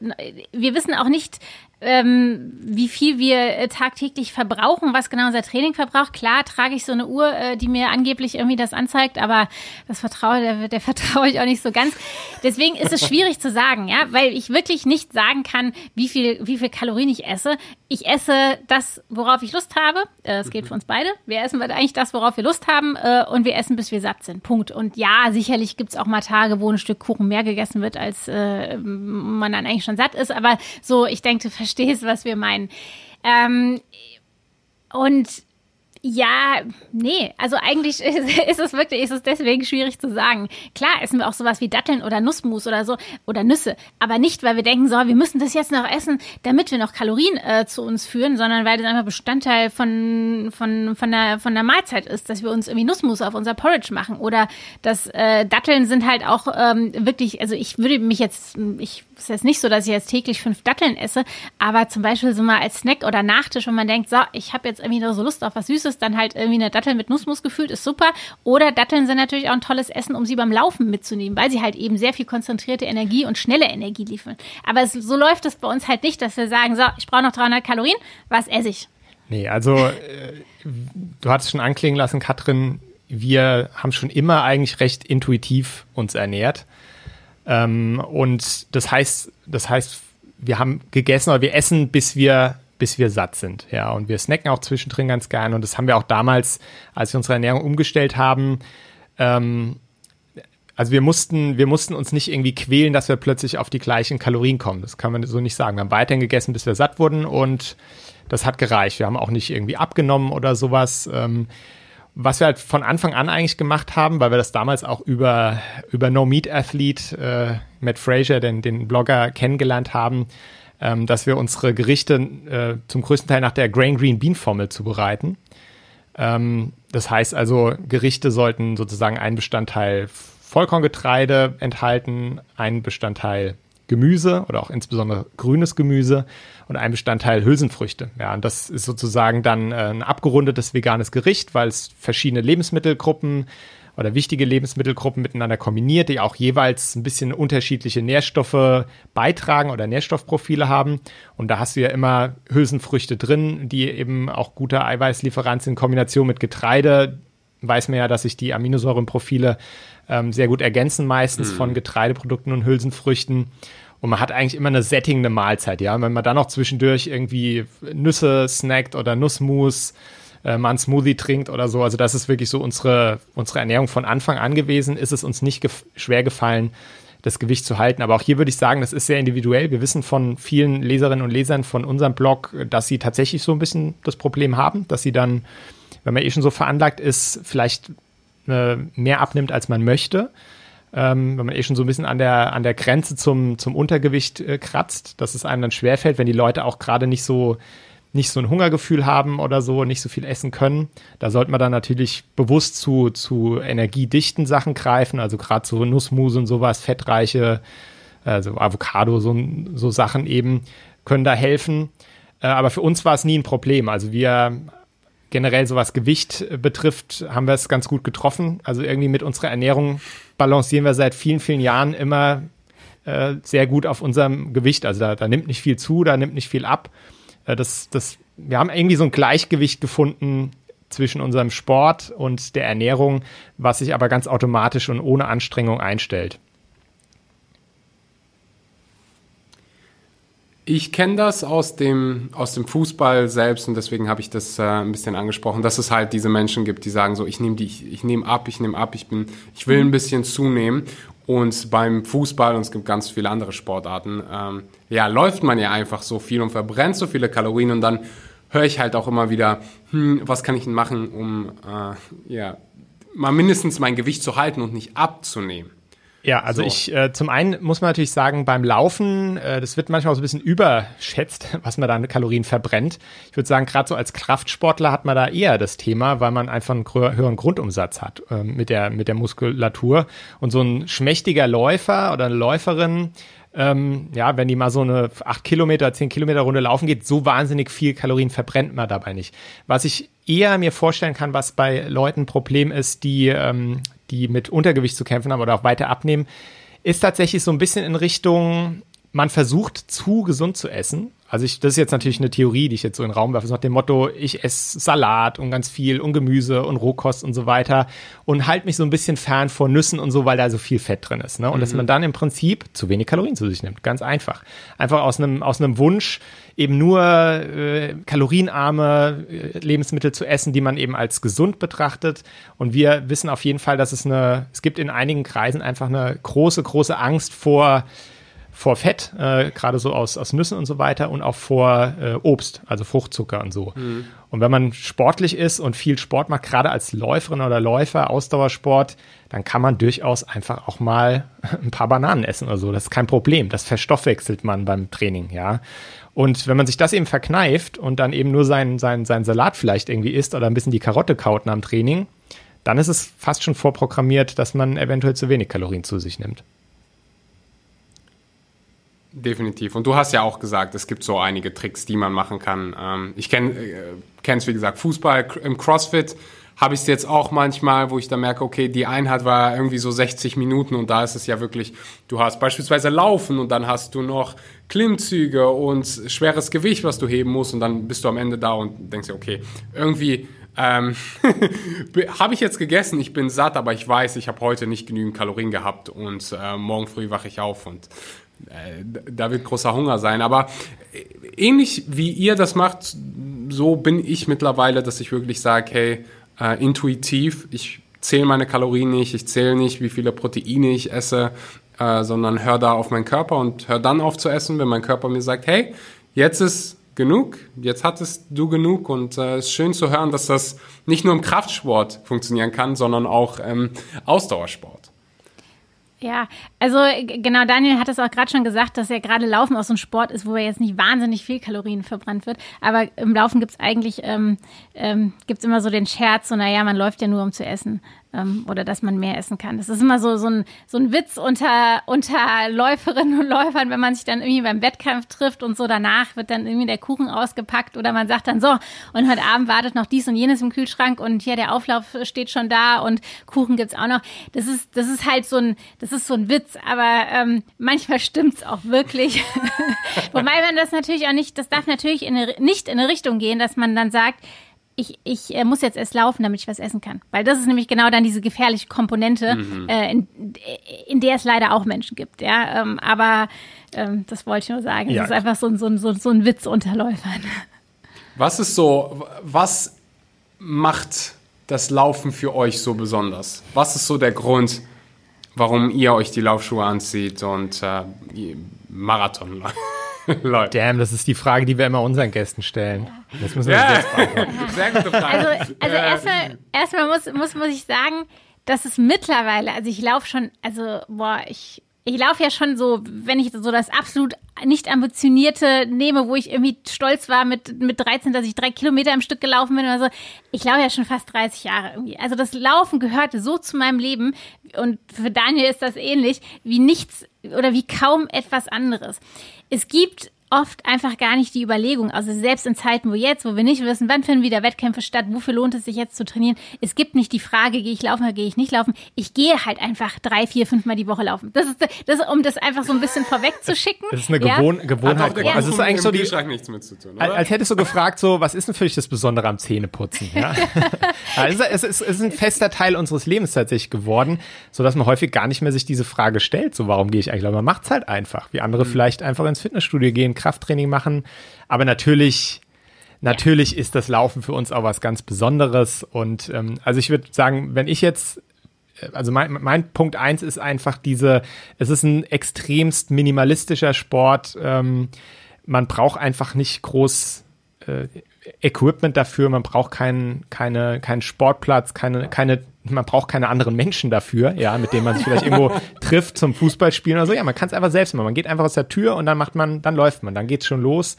Speaker 3: wir wissen auch nicht, ähm, wie viel wir äh, tagtäglich verbrauchen, was genau unser Training verbraucht. Klar trage ich so eine Uhr, äh, die mir angeblich irgendwie das anzeigt, aber das vertraue, der, der vertraue ich auch nicht so ganz. Deswegen ist es schwierig zu sagen, ja, weil ich wirklich nicht sagen kann, wie viel, wie viel Kalorien ich esse. Ich esse das, worauf ich Lust habe. Äh, das geht für uns beide. Wir essen eigentlich das, worauf wir Lust haben, äh, und wir essen, bis wir satt sind. Punkt. Und ja, sicherlich gibt's auch mal Tage, wo ein Stück Kuchen mehr gegessen wird, als äh, man dann eigentlich schon satt ist. Aber so, ich denke, verstehst, was wir meinen. Ähm, und Ja, nee, also eigentlich ist, es wirklich, ist es deswegen schwierig zu sagen. Klar essen wir auch sowas wie Datteln oder Nussmus oder so oder Nüsse, aber nicht, weil wir denken, so, wir müssen das jetzt noch essen, damit wir noch Kalorien äh, zu uns führen, sondern weil das einfach Bestandteil von, von, von, der, von der Mahlzeit ist, dass wir uns irgendwie Nussmus auf unser Porridge machen oder dass äh, Datteln sind halt auch ähm, wirklich, also ich würde mich jetzt, ich ist jetzt nicht so, dass ich jetzt täglich fünf Datteln esse, aber zum Beispiel so mal als Snack oder Nachtisch, wenn man denkt, so, ich habe jetzt irgendwie so Lust auf was Süßes, dann halt irgendwie eine Dattel mit Nussmus gefühlt, ist super. Oder Datteln sind natürlich auch ein tolles Essen, um sie beim Laufen mitzunehmen, weil sie halt eben sehr viel konzentrierte Energie und schnelle Energie liefern. Aber es, so läuft es bei uns halt nicht, dass wir sagen, so, ich brauche noch 300 Kalorien, was esse ich?
Speaker 1: Nee, also äh, du hattest schon anklingen lassen, Katrin, wir haben schon immer eigentlich recht intuitiv uns ernährt. Ähm, und das heißt, das heißt, wir haben gegessen oder wir essen, bis wir, bis wir satt sind. Ja, und wir snacken auch zwischendrin ganz gern. Und das haben wir auch damals, als wir unsere Ernährung umgestellt haben, ähm, also wir mussten, wir mussten uns nicht irgendwie quälen, dass wir plötzlich auf die gleichen Kalorien kommen. Das kann man so nicht sagen. Wir haben weiterhin gegessen, bis wir satt wurden und das hat gereicht. Wir haben auch nicht irgendwie abgenommen oder sowas. Ähm, was wir halt von Anfang an eigentlich gemacht haben, weil wir das damals auch über, über No Meat Athlete, äh, Matt Fraser, den, den Blogger, kennengelernt haben, ähm, dass wir unsere Gerichte äh, zum größten Teil nach der Grain Green Bean Formel zubereiten. Ähm, das heißt also, Gerichte sollten sozusagen einen Bestandteil Vollkorngetreide enthalten, einen Bestandteil Gemüse oder auch insbesondere grünes Gemüse und ein Bestandteil Hülsenfrüchte. Ja, und das ist sozusagen dann äh, ein abgerundetes veganes Gericht, weil es verschiedene Lebensmittelgruppen oder wichtige Lebensmittelgruppen miteinander kombiniert, die auch jeweils ein bisschen unterschiedliche Nährstoffe beitragen oder Nährstoffprofile haben. Und da hast du ja immer Hülsenfrüchte drin, die eben auch guter Eiweißlieferant sind. In Kombination mit Getreide weiß man ja, dass sich die Aminosäurenprofile ähm, sehr gut ergänzen, meistens mhm. von Getreideprodukten und Hülsenfrüchten. Und man hat eigentlich immer eine sättigende Mahlzeit, ja. Wenn man dann noch zwischendurch irgendwie Nüsse snackt oder Nussmus, äh, mal einen Smoothie trinkt oder so. Also das ist wirklich so unsere, unsere Ernährung von Anfang an gewesen. Ist es uns nicht gef schwer gefallen, das Gewicht zu halten. Aber auch hier würde ich sagen, das ist sehr individuell. Wir wissen von vielen Leserinnen und Lesern von unserem Blog, dass sie tatsächlich so ein bisschen das Problem haben, dass sie dann, wenn man eh schon so veranlagt ist, vielleicht äh, mehr abnimmt, als man möchte ähm, wenn man eh schon so ein bisschen an der, an der Grenze zum, zum Untergewicht äh, kratzt, dass es einem dann schwerfällt, wenn die Leute auch gerade nicht so, nicht so ein Hungergefühl haben oder so, nicht so viel essen können. Da sollte man dann natürlich bewusst zu, zu energiedichten Sachen greifen, also gerade so Nussmus und sowas, fettreiche, also Avocado, so, so Sachen eben, können da helfen. Äh, aber für uns war es nie ein Problem. Also wir generell so was Gewicht betrifft, haben wir es ganz gut getroffen. Also irgendwie mit unserer Ernährung balancieren wir seit vielen, vielen Jahren immer äh, sehr gut auf unserem Gewicht. Also da, da nimmt nicht viel zu, da nimmt nicht viel ab. Äh, das, das, wir haben irgendwie so ein Gleichgewicht gefunden zwischen unserem Sport und der Ernährung, was sich aber ganz automatisch und ohne Anstrengung einstellt.
Speaker 2: Ich kenne das aus dem, aus dem Fußball selbst und deswegen habe ich das äh, ein bisschen angesprochen, dass es halt diese Menschen gibt, die sagen so, ich nehme die, ich, ich nehme ab, ich nehme ab, ich bin, ich will ein bisschen zunehmen. Und beim Fußball, und es gibt ganz viele andere Sportarten, ähm, ja, läuft man ja einfach so viel und verbrennt so viele Kalorien und dann höre ich halt auch immer wieder, hm, was kann ich denn machen, um äh, ja, mal mindestens mein Gewicht zu halten und nicht abzunehmen.
Speaker 1: Ja, also so. ich, äh, zum einen muss man natürlich sagen, beim Laufen, äh, das wird manchmal so ein bisschen überschätzt, was man da an Kalorien verbrennt. Ich würde sagen, gerade so als Kraftsportler hat man da eher das Thema, weil man einfach einen höheren Grundumsatz hat äh, mit, der, mit der Muskulatur. Und so ein schmächtiger Läufer oder eine Läuferin, ähm, ja, wenn die mal so eine 8 Kilometer, 10 Kilometer Runde laufen geht, so wahnsinnig viel Kalorien verbrennt man dabei nicht. Was ich eher mir vorstellen kann, was bei Leuten ein Problem ist, die, ähm, die mit Untergewicht zu kämpfen haben oder auch weiter abnehmen, ist tatsächlich so ein bisschen in Richtung, man versucht zu gesund zu essen. Also ich, das ist jetzt natürlich eine Theorie, die ich jetzt so in den Raum werfe, so nach dem Motto, ich esse Salat und ganz viel und Gemüse und Rohkost und so weiter und halte mich so ein bisschen fern vor Nüssen und so, weil da so viel Fett drin ist. Ne? Und mhm. dass man dann im Prinzip zu wenig Kalorien zu sich nimmt. Ganz einfach. Einfach aus einem, aus einem Wunsch, eben nur äh, kalorienarme äh, Lebensmittel zu essen, die man eben als gesund betrachtet. Und wir wissen auf jeden Fall, dass es eine, es gibt in einigen Kreisen einfach eine große, große Angst vor vor Fett, äh, gerade so aus, aus Nüssen und so weiter und auch vor äh, Obst, also Fruchtzucker und so. Mhm. Und wenn man sportlich ist und viel Sport macht, gerade als Läuferin oder Läufer, Ausdauersport, dann kann man durchaus einfach auch mal ein paar Bananen essen oder so. Das ist kein Problem. Das verstoffwechselt man beim Training, ja. Und wenn man sich das eben verkneift und dann eben nur seinen sein, sein Salat vielleicht irgendwie isst oder ein bisschen die Karotte kaut nach dem Training, dann ist es fast schon vorprogrammiert, dass man eventuell zu wenig Kalorien zu sich nimmt.
Speaker 2: Definitiv. Und du hast ja auch gesagt, es gibt so einige Tricks, die man machen kann. Ähm, ich kenne äh, es, wie gesagt, Fußball im CrossFit habe ich es jetzt auch manchmal, wo ich dann merke, okay, die Einheit war irgendwie so 60 Minuten und da ist es ja wirklich, du hast beispielsweise Laufen und dann hast du noch Klimmzüge und schweres Gewicht, was du heben musst und dann bist du am Ende da und denkst dir, okay, irgendwie ähm, habe ich jetzt gegessen, ich bin satt, aber ich weiß, ich habe heute nicht genügend Kalorien gehabt und äh, morgen früh wache ich auf und da wird großer Hunger sein. Aber äh, ähnlich wie ihr das macht, so bin ich mittlerweile, dass ich wirklich sage, hey, äh, intuitiv, ich zähle meine Kalorien nicht, ich zähle nicht, wie viele Proteine ich esse, äh, sondern höre da auf meinen Körper und höre dann auf zu essen, wenn mein Körper mir sagt, hey, jetzt ist genug, jetzt hattest du genug und äh, es ist schön zu hören, dass das nicht nur im Kraftsport funktionieren kann, sondern auch im Ausdauersport.
Speaker 3: Ja, also genau, Daniel hat es auch gerade schon gesagt, dass ja gerade Laufen auch so ein Sport ist, wo ja jetzt nicht wahnsinnig viel Kalorien verbrannt wird. Aber im Laufen gibt's eigentlich ähm, ähm, gibt's immer so den Scherz, so naja, man läuft ja nur, um zu essen ähm, oder dass man mehr essen kann. Das ist immer so, so, ein, so ein Witz unter, unter Läuferinnen und Läufern, wenn man sich dann irgendwie beim Wettkampf trifft und so danach wird dann irgendwie der Kuchen ausgepackt oder man sagt dann so, und heute Abend wartet noch dies und jenes im Kühlschrank und hier der Auflauf steht schon da und Kuchen gibt's auch noch. Das ist, das ist halt so ein, das ist so ein Witz, aber ähm, manchmal stimmt's auch wirklich. Wobei man das natürlich auch nicht, das darf natürlich in eine, nicht in eine Richtung gehen, dass man dann sagt, ich, ich äh, muss jetzt erst laufen, damit ich was essen kann. Weil das ist nämlich genau dann diese gefährliche Komponente, mhm. äh, in, in der es leider auch Menschen gibt. Ja, ähm, aber ähm, das wollte ich nur sagen. Ja. Das ist einfach so, so, so, so ein Witz unter Läufern.
Speaker 2: Was ist so, was macht das Laufen für euch so besonders? Was ist so der Grund, warum ihr euch die Laufschuhe anzieht und äh, Marathon läuft?
Speaker 1: Damn, das ist die Frage, die wir immer unseren Gästen stellen. Das müssen wir
Speaker 3: ja. jetzt Sehr gute Frage. Also, also erstmal, erstmal muss, muss, muss ich sagen, dass es mittlerweile, also ich laufe schon, also boah, ich, ich laufe ja schon so, wenn ich so das absolut nicht ambitionierte nehme, wo ich irgendwie stolz war mit, mit 13, dass ich drei Kilometer im Stück gelaufen bin oder so. Ich laufe ja schon fast 30 Jahre irgendwie. Also das Laufen gehörte so zu meinem Leben und für Daniel ist das ähnlich wie nichts oder wie kaum etwas anderes. Es gibt oft einfach gar nicht die Überlegung. Also selbst in Zeiten, wo jetzt, wo wir nicht wissen, wann finden wieder Wettkämpfe statt, wofür lohnt es sich jetzt zu trainieren. Es gibt nicht die Frage, gehe ich laufen oder gehe ich nicht laufen. Ich gehe halt einfach drei, vier, fünf Mal die Woche laufen. Das ist, das ist um das einfach so ein bisschen vorwegzuschicken.
Speaker 1: Das ist eine Gewohn ja. Gewohnheit. Ja. Also es ist eigentlich so die, nichts mit zu tun, oder? als hättest du gefragt, so, was ist denn für dich das Besondere am Zähneputzen? Ja? also es, ist, es ist ein fester Teil unseres Lebens tatsächlich geworden, so dass man häufig gar nicht mehr sich diese Frage stellt, so warum gehe ich eigentlich? Aber man macht es halt einfach, wie andere mhm. vielleicht einfach ins Fitnessstudio gehen, Krafttraining machen. Aber natürlich, natürlich ist das Laufen für uns auch was ganz Besonderes. Und ähm, also ich würde sagen, wenn ich jetzt äh, also mein, mein Punkt eins ist einfach diese, es ist ein extremst minimalistischer Sport. Ähm, man braucht einfach nicht groß äh, Equipment dafür, man braucht keinen keine, keinen Sportplatz, keine, keine man braucht keine anderen Menschen dafür, ja, mit denen man sich vielleicht irgendwo trifft zum Fußballspielen oder so. Ja, man kann es einfach selbst machen. Man geht einfach aus der Tür und dann macht man, dann läuft man, dann geht's schon los.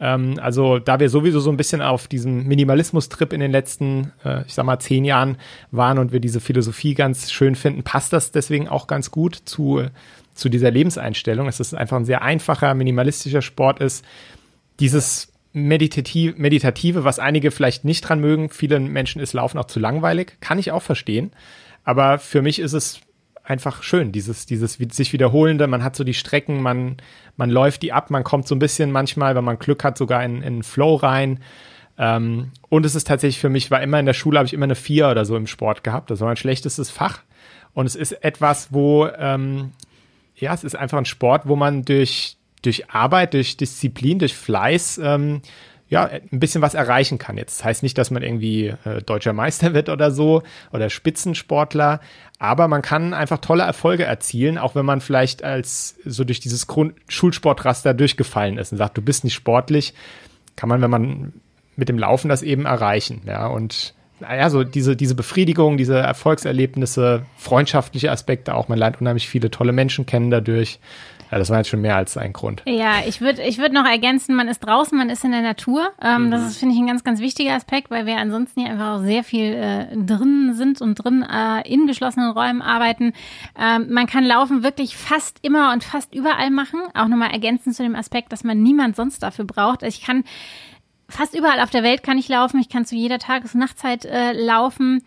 Speaker 1: Ähm, also da wir sowieso so ein bisschen auf diesem Minimalismus-Trip in den letzten, äh, ich sag mal, zehn Jahren waren und wir diese Philosophie ganz schön finden, passt das deswegen auch ganz gut zu, zu dieser Lebenseinstellung. dass Es einfach ein sehr einfacher, minimalistischer Sport ist. Dieses meditativ, meditative, was einige vielleicht nicht dran mögen. Vielen Menschen ist Laufen auch zu langweilig. Kann ich auch verstehen. Aber für mich ist es einfach schön, dieses, dieses sich wiederholende. Man hat so die Strecken, man, man läuft die ab, man kommt so ein bisschen manchmal, wenn man Glück hat, sogar in, in Flow rein. Ähm, und es ist tatsächlich für mich, war immer in der Schule, habe ich immer eine Vier oder so im Sport gehabt. Das war mein schlechtestes Fach. Und es ist etwas, wo, ähm, ja, es ist einfach ein Sport, wo man durch, durch Arbeit, durch Disziplin, durch Fleiß ähm, ja, ein bisschen was erreichen kann. Jetzt das heißt nicht, dass man irgendwie äh, deutscher Meister wird oder so oder Spitzensportler, aber man kann einfach tolle Erfolge erzielen, auch wenn man vielleicht als so durch dieses Grund Schulsportraster durchgefallen ist und sagt, du bist nicht sportlich, kann man, wenn man mit dem Laufen das eben erreichen, ja, und ja, so diese, diese Befriedigung, diese Erfolgserlebnisse, freundschaftliche Aspekte auch. Man lernt unheimlich viele tolle Menschen kennen dadurch. Ja, das war jetzt schon mehr als ein Grund.
Speaker 3: Ja, ich würde ich würd noch ergänzen, man ist draußen, man ist in der Natur. Ähm, mhm. Das ist, finde ich, ein ganz, ganz wichtiger Aspekt, weil wir ansonsten hier einfach auch sehr viel äh, drin sind und drin äh, in geschlossenen Räumen arbeiten. Ähm, man kann Laufen wirklich fast immer und fast überall machen. Auch nochmal ergänzend zu dem Aspekt, dass man niemand sonst dafür braucht. Also ich kann fast überall auf der Welt kann ich laufen. Ich kann zu jeder Tages- und Nachtzeit äh, laufen.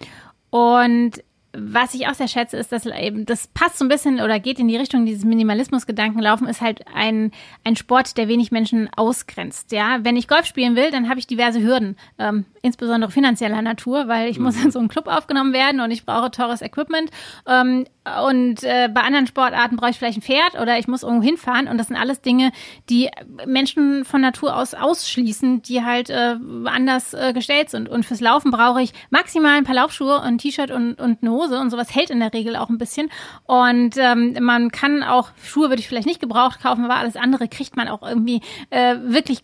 Speaker 3: Und was ich auch sehr schätze, ist, dass eben, das passt so ein bisschen oder geht in die Richtung dieses Minimalismus-Gedanken. Laufen ist halt ein, ein Sport, der wenig Menschen ausgrenzt. Ja, wenn ich Golf spielen will, dann habe ich diverse Hürden, ähm, insbesondere finanzieller Natur, weil ich mhm. muss in so einen Club aufgenommen werden und ich brauche teures Equipment. Ähm, und äh, bei anderen Sportarten brauche ich vielleicht ein Pferd oder ich muss irgendwo hinfahren. Und das sind alles Dinge, die Menschen von Natur aus ausschließen, die halt äh, anders äh, gestellt sind. Und fürs Laufen brauche ich maximal ein paar Laufschuhe, ein T-Shirt und, und eine Hose. Und sowas hält in der Regel auch ein bisschen. Und ähm, man kann auch, Schuhe würde ich vielleicht nicht gebraucht kaufen, aber alles andere kriegt man auch irgendwie äh, wirklich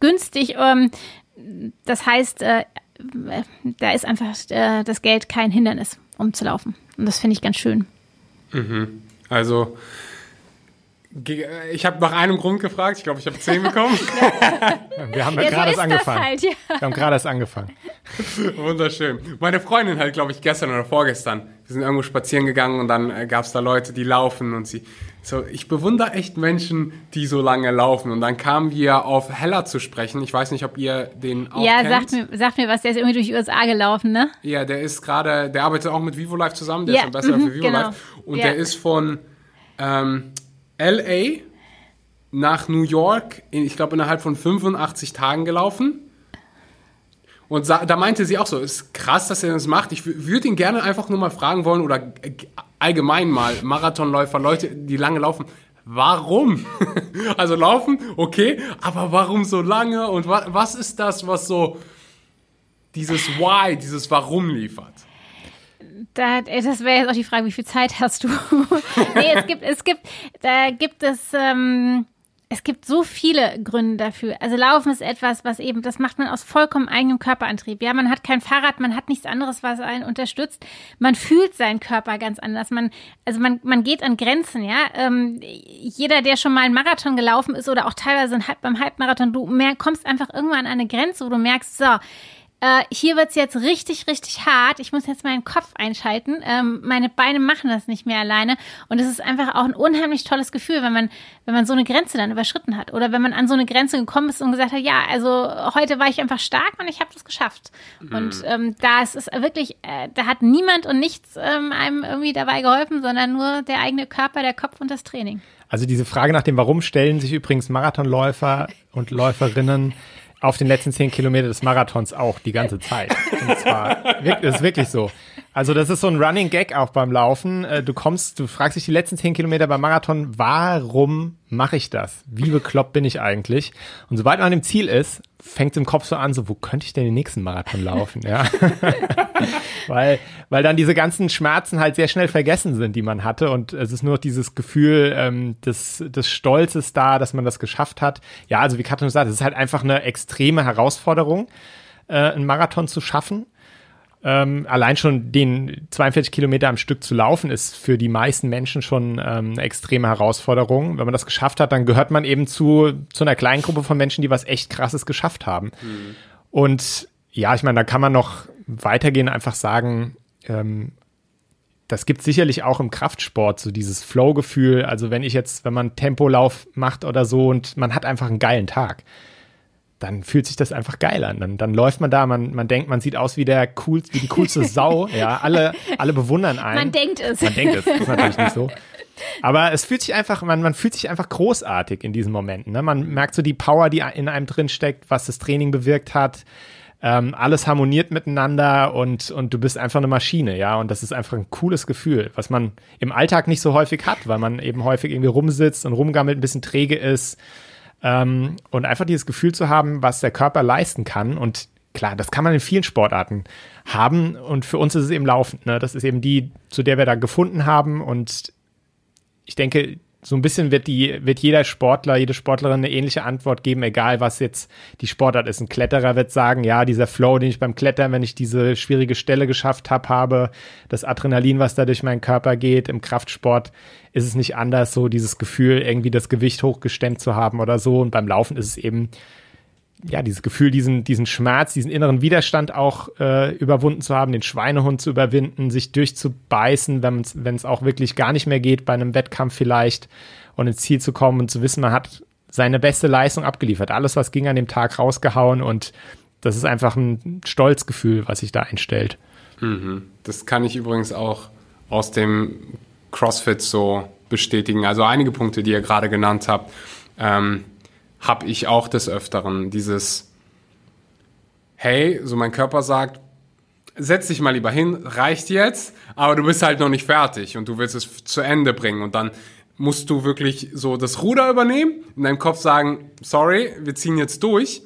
Speaker 3: günstig. Ähm, das heißt, äh, da ist einfach äh, das Geld kein Hindernis, um zu laufen. Und das finde ich ganz schön.
Speaker 2: Mhm. Also, ich habe nach einem Grund gefragt. Ich glaube, ich habe zehn bekommen.
Speaker 1: Wir haben ja, gerade erst angefangen. Halt, ja. Wir haben gerade erst angefangen.
Speaker 2: Wunderschön. Meine Freundin halt, glaube ich, gestern oder vorgestern. Wir sind irgendwo spazieren gegangen und dann äh, gab es da Leute, die laufen und sie. So, ich bewundere echt Menschen, die so lange laufen. Und dann kamen wir auf Heller zu sprechen. Ich weiß nicht, ob ihr den
Speaker 3: auch Ja, kennt. Sagt, mir, sagt mir was. Der ist irgendwie durch die USA gelaufen, ne?
Speaker 2: Ja, der ist gerade, der arbeitet auch mit Vivo Life zusammen. Der ja, ist besser mhm, für Vivo genau. Life. Und ja. der ist von ähm, LA nach New York, in, ich glaube, innerhalb von 85 Tagen gelaufen. Und da meinte sie auch so, ist krass, dass er das macht. Ich würde ihn gerne einfach nur mal fragen wollen oder allgemein mal Marathonläufer, Leute, die lange laufen, warum? also laufen, okay, aber warum so lange und was ist das, was so dieses Why, dieses Warum liefert?
Speaker 3: Da, das wäre jetzt auch die Frage, wie viel Zeit hast du? nee, es gibt, es gibt, da gibt es, ähm, es gibt so viele Gründe dafür. Also Laufen ist etwas, was eben, das macht man aus vollkommen eigenem Körperantrieb. Ja, man hat kein Fahrrad, man hat nichts anderes, was einen unterstützt. Man fühlt seinen Körper ganz anders. Man, also man, man geht an Grenzen, ja. Ähm, jeder, der schon mal einen Marathon gelaufen ist oder auch teilweise beim Halbmarathon, du mehr, kommst einfach irgendwann an eine Grenze, wo du merkst, so, äh, hier wird's jetzt richtig, richtig hart. Ich muss jetzt meinen Kopf einschalten. Ähm, meine Beine machen das nicht mehr alleine. Und es ist einfach auch ein unheimlich tolles Gefühl, wenn man, wenn man so eine Grenze dann überschritten hat. Oder wenn man an so eine Grenze gekommen ist und gesagt hat, ja, also heute war ich einfach stark und ich habe das geschafft. Mhm. Und ähm, da ist es wirklich, äh, da hat niemand und nichts ähm, einem irgendwie dabei geholfen, sondern nur der eigene Körper, der Kopf und das Training.
Speaker 1: Also diese Frage nach dem Warum stellen sich übrigens Marathonläufer und Läuferinnen auf den letzten zehn Kilometer des Marathons auch die ganze Zeit. Und zwar, das ist wirklich so. Also das ist so ein Running Gag auch beim Laufen. Äh, du kommst, du fragst dich die letzten zehn Kilometer beim Marathon, warum mache ich das? Wie bekloppt bin ich eigentlich? Und sobald man an dem Ziel ist, fängt es im Kopf so an, so wo könnte ich denn den nächsten Marathon laufen? Ja, weil weil dann diese ganzen Schmerzen halt sehr schnell vergessen sind, die man hatte und es ist nur dieses Gefühl ähm, des des Stolzes da, dass man das geschafft hat. Ja, also wie Katrin sagt, es ist halt einfach eine extreme Herausforderung, äh, einen Marathon zu schaffen. Ähm, allein schon den 42 Kilometer am Stück zu laufen, ist für die meisten Menschen schon ähm, eine extreme Herausforderung. Wenn man das geschafft hat, dann gehört man eben zu, zu einer kleinen Gruppe von Menschen, die was echt Krasses geschafft haben. Mhm. Und ja, ich meine, da kann man noch weitergehen, einfach sagen, ähm, das gibt sicherlich auch im Kraftsport, so dieses Flow-Gefühl. Also wenn ich jetzt, wenn man Tempolauf macht oder so und man hat einfach einen geilen Tag dann fühlt sich das einfach geil an. Dann, dann läuft man da, man, man denkt, man sieht aus wie der cool, wie die coolste Sau. ja, alle, alle bewundern einen.
Speaker 3: Man denkt es.
Speaker 1: Man denkt es. Das ist natürlich nicht so. Aber es fühlt sich einfach, man, man fühlt sich einfach großartig in diesen Momenten. Ne? Man merkt so die Power, die in einem drin steckt, was das Training bewirkt hat. Ähm, alles harmoniert miteinander und, und du bist einfach eine Maschine, ja. Und das ist einfach ein cooles Gefühl, was man im Alltag nicht so häufig hat, weil man eben häufig irgendwie rumsitzt und rumgammelt, ein bisschen träge ist ähm, und einfach dieses Gefühl zu haben, was der Körper leisten kann. Und klar, das kann man in vielen Sportarten haben. Und für uns ist es eben laufend. Ne? Das ist eben die, zu der wir da gefunden haben. Und ich denke, so ein bisschen wird die, wird jeder Sportler, jede Sportlerin eine ähnliche Antwort geben, egal was jetzt die Sportart ist. Ein Kletterer wird sagen, ja, dieser Flow, den ich beim Klettern, wenn ich diese schwierige Stelle geschafft habe, habe, das Adrenalin, was da durch meinen Körper geht. Im Kraftsport ist es nicht anders, so dieses Gefühl, irgendwie das Gewicht hochgestemmt zu haben oder so. Und beim Laufen ist es eben ja, dieses Gefühl, diesen, diesen Schmerz, diesen inneren Widerstand auch äh, überwunden zu haben, den Schweinehund zu überwinden, sich durchzubeißen, wenn es auch wirklich gar nicht mehr geht, bei einem Wettkampf vielleicht und ins Ziel zu kommen und zu wissen, man hat seine beste Leistung abgeliefert. Alles, was ging an dem Tag rausgehauen und das ist einfach ein Stolzgefühl, was sich da einstellt.
Speaker 2: Mhm. Das kann ich übrigens auch aus dem CrossFit so bestätigen. Also einige Punkte, die ihr gerade genannt habt. Ähm, habe ich auch des Öfteren dieses, hey, so mein Körper sagt, setz dich mal lieber hin, reicht jetzt, aber du bist halt noch nicht fertig und du willst es zu Ende bringen. Und dann musst du wirklich so das Ruder übernehmen, in deinem Kopf sagen, sorry, wir ziehen jetzt durch.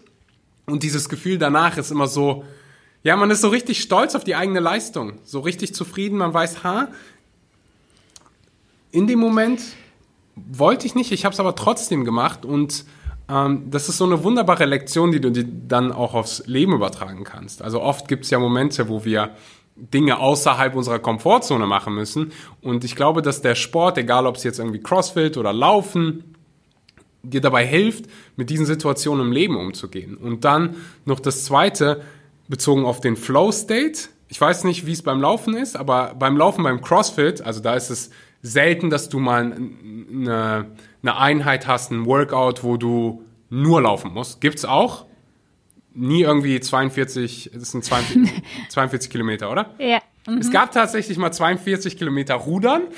Speaker 2: Und dieses Gefühl danach ist immer so, ja, man ist so richtig stolz auf die eigene Leistung, so richtig zufrieden, man weiß, ha, in dem Moment wollte ich nicht, ich habe es aber trotzdem gemacht und ähm, das ist so eine wunderbare Lektion, die du dir dann auch aufs Leben übertragen kannst. Also oft gibt es ja Momente, wo wir Dinge außerhalb unserer Komfortzone machen müssen. Und ich glaube, dass der Sport, egal ob es jetzt irgendwie Crossfit oder Laufen, dir dabei hilft, mit diesen Situationen im Leben umzugehen. Und dann noch das Zweite, bezogen auf den Flow State. Ich weiß nicht, wie es beim Laufen ist, aber beim Laufen, beim CrossFit, also da ist es selten, dass du mal eine, eine Einheit hast, ein Workout, wo du nur laufen musst. Gibt's auch. Nie irgendwie 42, das sind 42, 42 Kilometer, oder?
Speaker 3: Ja.
Speaker 2: Mhm. Es gab tatsächlich mal 42 Kilometer Rudern.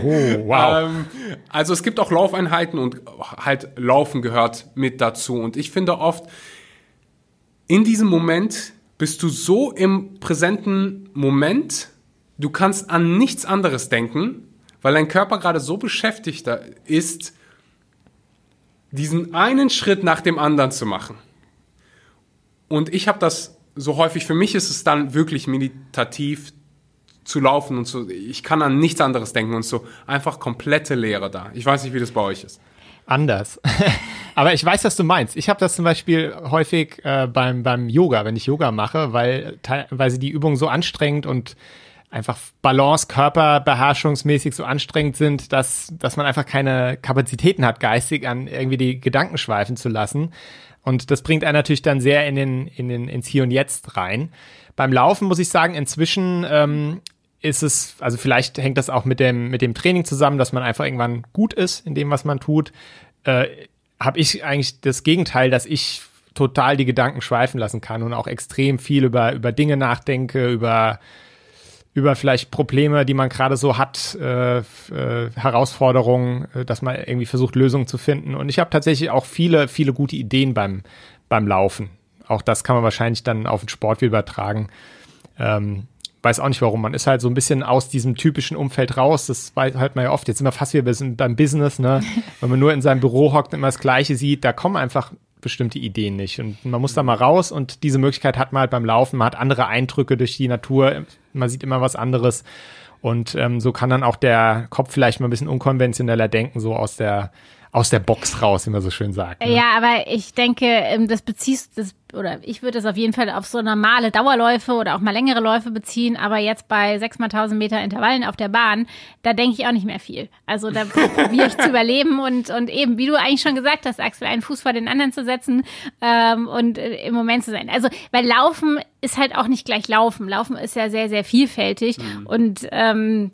Speaker 1: Oh, wow.
Speaker 2: ähm, also es gibt auch Laufeinheiten und halt Laufen gehört mit dazu. Und ich finde oft, in diesem Moment bist du so im präsenten Moment, du kannst an nichts anderes denken weil dein Körper gerade so beschäftigt ist, diesen einen Schritt nach dem anderen zu machen. Und ich habe das so häufig, für mich ist es dann wirklich meditativ zu laufen und so, ich kann an nichts anderes denken und so einfach komplette Leere da. Ich weiß nicht, wie das bei euch ist.
Speaker 1: Anders. Aber ich weiß, was du meinst. Ich habe das zum Beispiel häufig äh, beim, beim Yoga, wenn ich Yoga mache, weil teilweise die Übungen so anstrengend und einfach Balance, Körperbeherrschungsmäßig so anstrengend sind, dass, dass man einfach keine Kapazitäten hat, geistig an irgendwie die Gedanken schweifen zu lassen. Und das bringt einen natürlich dann sehr in den, in den, ins Hier und Jetzt rein. Beim Laufen muss ich sagen, inzwischen ähm, ist es, also vielleicht hängt das auch mit dem, mit dem Training zusammen, dass man einfach irgendwann gut ist in dem, was man tut. Äh, Habe ich eigentlich das Gegenteil, dass ich total die Gedanken schweifen lassen kann und auch extrem viel über, über Dinge nachdenke, über über vielleicht Probleme, die man gerade so hat, äh, äh, Herausforderungen, äh, dass man irgendwie versucht, Lösungen zu finden. Und ich habe tatsächlich auch viele, viele gute Ideen beim, beim Laufen. Auch das kann man wahrscheinlich dann auf den Sport übertragen. Ähm, weiß auch nicht warum. Man ist halt so ein bisschen aus diesem typischen Umfeld raus. Das weiß halt man ja oft. Jetzt sind wir fast wieder beim Business, ne? Wenn man nur in seinem Büro hockt und immer das Gleiche sieht, da kommen einfach bestimmte Ideen nicht. Und man muss da mal raus und diese Möglichkeit hat man halt beim Laufen. Man hat andere Eindrücke durch die Natur. Man sieht immer was anderes. Und ähm, so kann dann auch der Kopf vielleicht mal ein bisschen unkonventioneller denken, so aus der aus der Box raus, wie man so schön sagt.
Speaker 3: Ne? Ja, aber ich denke, ähm, das beziehst, das, oder ich würde es auf jeden Fall auf so normale Dauerläufe oder auch mal längere Läufe beziehen, aber jetzt bei 6 mal 1000 Meter Intervallen auf der Bahn, da denke ich auch nicht mehr viel. Also da probiere ich zu überleben und, und eben, wie du eigentlich schon gesagt hast, Axel, einen Fuß vor den anderen zu setzen ähm, und äh, im Moment zu sein. Also, weil Laufen ist halt auch nicht gleich Laufen. Laufen ist ja sehr, sehr vielfältig mhm. und ähm,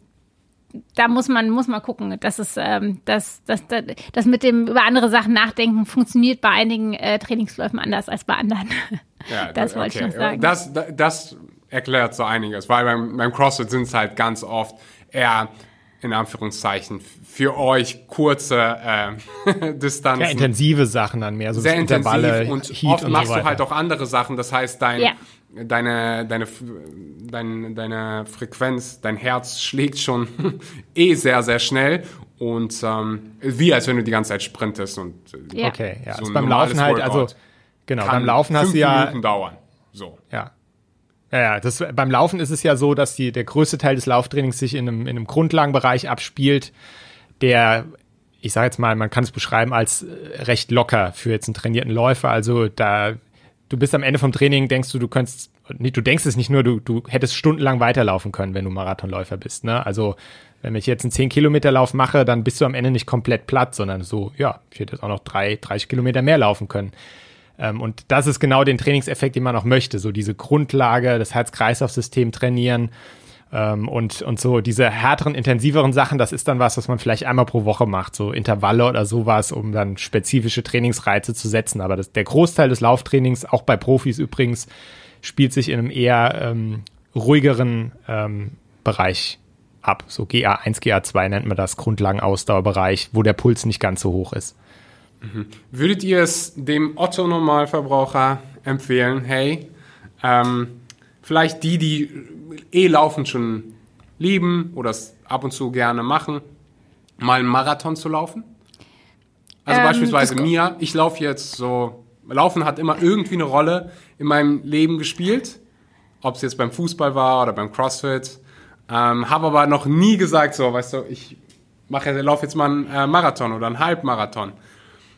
Speaker 3: da muss man, muss man gucken, dass es, ähm, dass, dass, dass, dass mit dem über andere Sachen nachdenken funktioniert bei einigen äh, Trainingsläufen anders als bei anderen.
Speaker 2: Ja, das wollte okay. ich noch sagen. Das, das erklärt so einiges, weil beim, beim CrossFit sind es halt ganz oft eher in Anführungszeichen für euch kurze äh, Distanzen.
Speaker 1: Ja, intensive Sachen dann mehr, so
Speaker 2: sehr Intervalle, intensiv und Heat oft und machst so du halt auch andere Sachen. Das heißt, dein, ja deine, deine, deine, deine Frequenz, dein Herz schlägt schon eh sehr, sehr schnell Und ähm, wie als wenn du die ganze Zeit sprintest und
Speaker 3: äh, ja.
Speaker 1: okay, ja. So beim Laufen halt, also genau, beim Laufen hast du ja
Speaker 2: Minuten dauern. So.
Speaker 1: Ja. Ja, ja, das, beim Laufen ist es ja so, dass die, der größte Teil des Lauftrainings sich in einem, in einem Grundlagenbereich abspielt, der, ich sage jetzt mal, man kann es beschreiben als äh, recht locker für jetzt einen trainierten Läufer. Also da, du bist am Ende vom Training, denkst du, du könntest, du denkst es nicht nur, du, du hättest stundenlang weiterlaufen können, wenn du Marathonläufer bist. Ne? Also wenn ich jetzt einen 10 Kilometer Lauf mache, dann bist du am Ende nicht komplett platt, sondern so, ja, ich hätte jetzt auch noch drei, 30 Kilometer mehr laufen können. Ähm, und das ist genau den Trainingseffekt, den man auch möchte. So diese Grundlage, das Herz-Kreislauf-System trainieren. Ähm, und, und so diese härteren, intensiveren Sachen, das ist dann was, was man vielleicht einmal pro Woche macht, so Intervalle oder sowas, um dann spezifische Trainingsreize zu setzen. Aber das, der Großteil des Lauftrainings, auch bei Profis übrigens, spielt sich in einem eher ähm, ruhigeren ähm, Bereich ab. So GA1, GA2 nennt man das, Grundlagenausdauerbereich, wo der Puls nicht ganz so hoch ist.
Speaker 2: Mhm. Würdet ihr es dem Otto-Normalverbraucher empfehlen, hey, ähm, vielleicht die, die eh laufen schon lieben oder es ab und zu gerne machen, mal einen Marathon zu laufen? Also ähm, beispielsweise mir, ich laufe jetzt so, Laufen hat immer irgendwie eine Rolle in meinem Leben gespielt, ob es jetzt beim Fußball war oder beim CrossFit ähm, habe aber noch nie gesagt, so, weißt du, ich mache, laufe jetzt mal einen äh, Marathon oder einen Halbmarathon.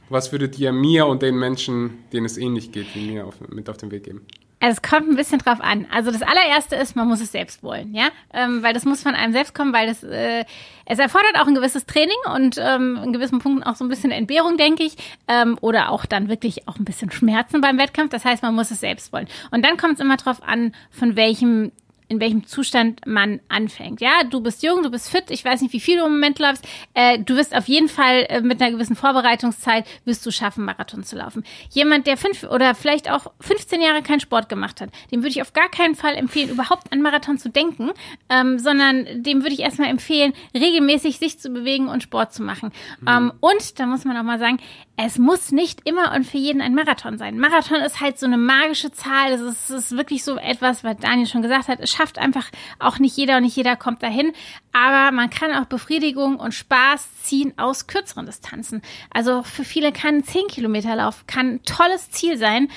Speaker 2: Was würdet ihr mir und den Menschen, denen es ähnlich geht wie mir, auf, mit auf den Weg geben?
Speaker 3: Also es kommt ein bisschen drauf an. Also das allererste ist, man muss es selbst wollen, ja, ähm, weil das muss von einem selbst kommen, weil das äh, es erfordert auch ein gewisses Training und ähm, in gewissen Punkten auch so ein bisschen Entbehrung, denke ich, ähm, oder auch dann wirklich auch ein bisschen Schmerzen beim Wettkampf. Das heißt, man muss es selbst wollen. Und dann kommt es immer drauf an, von welchem in welchem Zustand man anfängt. Ja, du bist jung, du bist fit, ich weiß nicht, wie viel du im Moment läufst. Äh, du wirst auf jeden Fall äh, mit einer gewissen Vorbereitungszeit wirst du schaffen, Marathon zu laufen. Jemand, der fünf oder vielleicht auch 15 Jahre keinen Sport gemacht hat, dem würde ich auf gar keinen Fall empfehlen, überhaupt an Marathon zu denken, ähm, sondern dem würde ich erstmal empfehlen, regelmäßig sich zu bewegen und Sport zu machen. Mhm. Ähm, und da muss man auch mal sagen, es muss nicht immer und für jeden ein Marathon sein. Marathon ist halt so eine magische Zahl. Das ist, das ist wirklich so etwas, was Daniel schon gesagt hat. Schafft einfach auch nicht jeder und nicht jeder kommt dahin. Aber man kann auch Befriedigung und Spaß ziehen aus kürzeren Distanzen. Also für viele kann ein 10 Kilometer Lauf kann ein tolles Ziel sein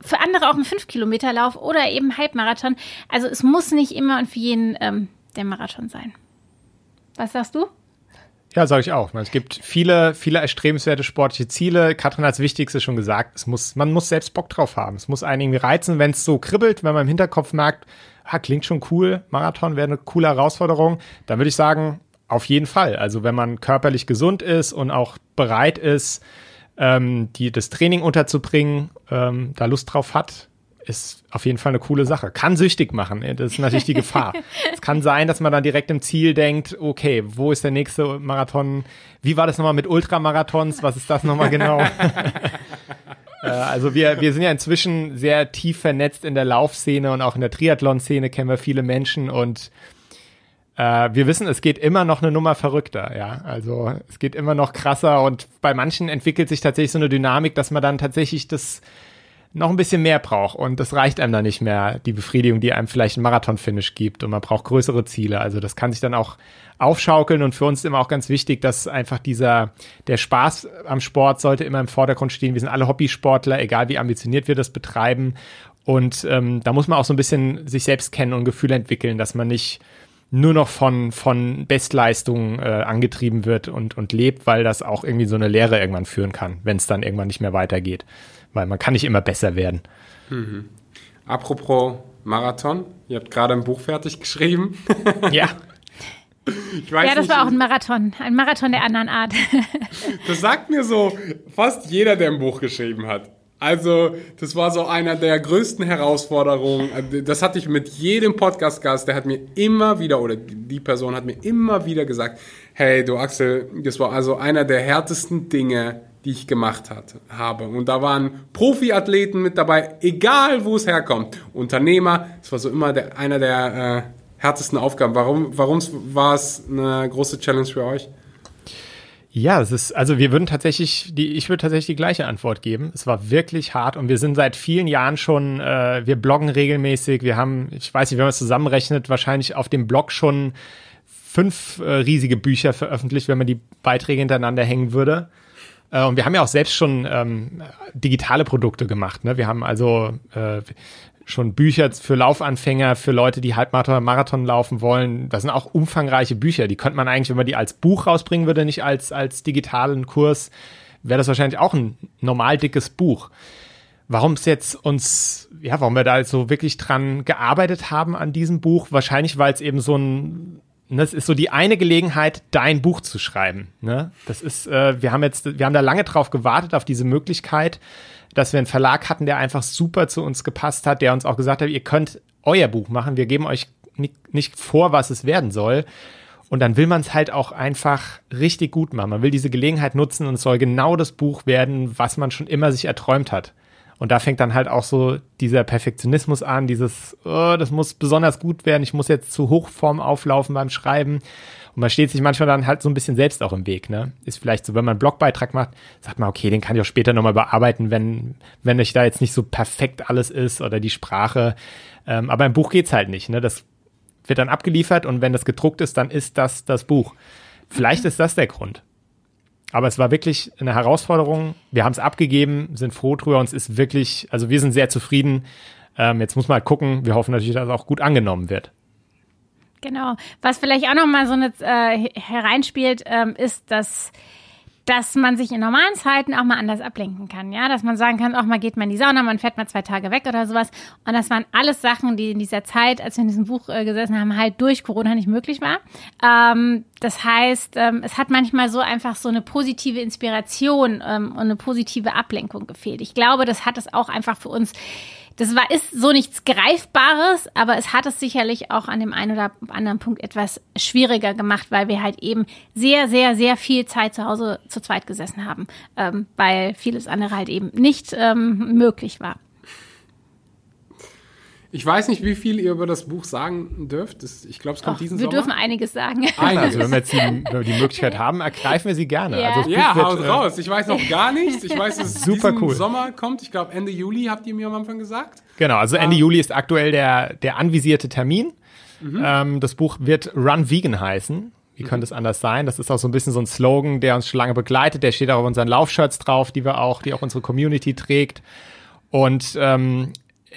Speaker 3: für andere auch ein 5-Kilometer-Lauf oder eben Halbmarathon. Also es muss nicht immer und für jeden ähm, der Marathon sein. Was sagst du?
Speaker 1: Ja, sage ich auch. Es gibt viele, viele erstrebenswerte sportliche Ziele. Katrin hat das Wichtigste schon gesagt. Es muss, man muss selbst Bock drauf haben. Es muss einen irgendwie reizen, wenn es so kribbelt, wenn man im Hinterkopf merkt, ha, klingt schon cool, Marathon wäre eine coole Herausforderung. Dann würde ich sagen, auf jeden Fall. Also wenn man körperlich gesund ist und auch bereit ist, ähm, die, das Training unterzubringen, ähm, da Lust drauf hat, ist auf jeden Fall eine coole Sache. Kann süchtig machen. Das ist natürlich die Gefahr. es kann sein, dass man dann direkt im Ziel denkt, okay, wo ist der nächste Marathon? Wie war das nochmal mit Ultramarathons? Was ist das nochmal genau? Äh, also wir, wir sind ja inzwischen sehr tief vernetzt in der Laufszene und auch in der Triathlon-Szene kennen wir viele Menschen und äh, wir wissen, es geht immer noch eine Nummer verrückter, ja. Also es geht immer noch krasser und bei manchen entwickelt sich tatsächlich so eine Dynamik, dass man dann tatsächlich das noch ein bisschen mehr braucht. Und das reicht einem dann nicht mehr, die Befriedigung, die einem vielleicht ein Marathon-Finish gibt. Und man braucht größere Ziele. Also das kann sich dann auch aufschaukeln. Und für uns ist immer auch ganz wichtig, dass einfach dieser, der Spaß am Sport sollte immer im Vordergrund stehen. Wir sind alle Hobbysportler, egal wie ambitioniert wir das betreiben. Und ähm, da muss man auch so ein bisschen sich selbst kennen und Gefühle entwickeln, dass man nicht nur noch von, von Bestleistungen äh, angetrieben wird und, und lebt, weil das auch irgendwie so eine Lehre irgendwann führen kann, wenn es dann irgendwann nicht mehr weitergeht weil man kann nicht immer besser werden.
Speaker 2: Mhm. Apropos Marathon, ihr habt gerade ein Buch fertig geschrieben.
Speaker 1: ja.
Speaker 3: ja, das nicht, war auch ein Marathon, ein Marathon der anderen Art.
Speaker 2: das sagt mir so fast jeder, der ein Buch geschrieben hat. Also, das war so einer der größten Herausforderungen. Das hatte ich mit jedem Podcast-Gast, der hat mir immer wieder, oder die Person hat mir immer wieder gesagt, hey, du Axel, das war also einer der härtesten Dinge, die ich gemacht hat, habe. Und da waren Profiathleten mit dabei, egal wo es herkommt. Unternehmer, das war so immer der, einer der äh, härtesten Aufgaben. Warum, warum war es eine große Challenge für euch?
Speaker 1: Ja, es ist, also wir würden tatsächlich, die, ich würde tatsächlich die gleiche Antwort geben. Es war wirklich hart und wir sind seit vielen Jahren schon, äh, wir bloggen regelmäßig. Wir haben, ich weiß nicht, wenn man es zusammenrechnet, wahrscheinlich auf dem Blog schon fünf äh, riesige Bücher veröffentlicht, wenn man die Beiträge hintereinander hängen würde. Äh, und wir haben ja auch selbst schon ähm, digitale Produkte gemacht. Ne? Wir haben also äh, schon Bücher für Laufanfänger, für Leute, die Halbmarathon, Marathon laufen wollen. Das sind auch umfangreiche Bücher. Die könnte man eigentlich, wenn man die als Buch rausbringen würde, nicht als, als digitalen Kurs, wäre das wahrscheinlich auch ein normal dickes Buch. Warum es jetzt uns, ja, warum wir da so wirklich dran gearbeitet haben an diesem Buch? Wahrscheinlich, weil es eben so ein, das ne, ist so die eine Gelegenheit, dein Buch zu schreiben. Ne? Das ist, äh, wir haben jetzt, wir haben da lange drauf gewartet, auf diese Möglichkeit dass wir einen Verlag hatten, der einfach super zu uns gepasst hat, der uns auch gesagt hat, ihr könnt euer Buch machen, wir geben euch nicht, nicht vor, was es werden soll. Und dann will man es halt auch einfach richtig gut machen. Man will diese Gelegenheit nutzen und es soll genau das Buch werden, was man schon immer sich erträumt hat. Und da fängt dann halt auch so dieser Perfektionismus an, dieses, oh, das muss besonders gut werden, ich muss jetzt zu Hochform auflaufen beim Schreiben. Und man steht sich manchmal dann halt so ein bisschen selbst auch im Weg, ne? Ist vielleicht so, wenn man einen Blogbeitrag macht, sagt man, okay, den kann ich auch später nochmal bearbeiten, wenn, wenn euch da jetzt nicht so perfekt alles ist oder die Sprache. Ähm, aber im Buch geht's halt nicht, ne? Das wird dann abgeliefert und wenn das gedruckt ist, dann ist das das Buch. Vielleicht ist das der Grund. Aber es war wirklich eine Herausforderung. Wir haben es abgegeben, sind froh drüber und es ist wirklich, also wir sind sehr zufrieden. Ähm, jetzt muss man halt gucken. Wir hoffen natürlich, dass es auch gut angenommen wird.
Speaker 3: Genau. Was vielleicht auch noch mal so eine, äh, hereinspielt, ähm, ist, dass dass man sich in normalen Zeiten auch mal anders ablenken kann, ja, dass man sagen kann, auch mal geht man in die Sauna, man fährt mal zwei Tage weg oder sowas. Und das waren alles Sachen, die in dieser Zeit, als wir in diesem Buch äh, gesessen haben, halt durch Corona nicht möglich war. Ähm, das heißt, ähm, es hat manchmal so einfach so eine positive Inspiration ähm, und eine positive Ablenkung gefehlt. Ich glaube, das hat es auch einfach für uns das war, ist so nichts Greifbares, aber es hat es sicherlich auch an dem einen oder anderen Punkt etwas schwieriger gemacht, weil wir halt eben sehr, sehr, sehr viel Zeit zu Hause zu zweit gesessen haben, ähm, weil vieles andere halt eben nicht ähm, möglich war.
Speaker 2: Ich weiß nicht, wie viel ihr über das Buch sagen dürft. Das, ich glaube, es kommt Och, diesen
Speaker 3: wir
Speaker 2: Sommer.
Speaker 3: Wir dürfen einiges sagen.
Speaker 1: Einiges. Also wenn wir jetzt die, wenn wir die Möglichkeit haben, ergreifen wir sie gerne.
Speaker 2: Ja,
Speaker 1: also
Speaker 2: ja haut äh, raus. Ich weiß noch gar nichts. Ich weiß, dass es
Speaker 1: Super
Speaker 2: diesen
Speaker 1: cool.
Speaker 2: Sommer kommt. Ich glaube, Ende Juli habt ihr mir am Anfang gesagt.
Speaker 1: Genau, also Ende um, Juli ist aktuell der, der anvisierte Termin. Mhm. Ähm, das Buch wird Run Vegan heißen. Wie könnte es anders sein? Das ist auch so ein bisschen so ein Slogan, der uns schon lange begleitet. Der steht auch auf unseren Laufshirts drauf, die wir auch, die auch unsere Community trägt. Und ähm,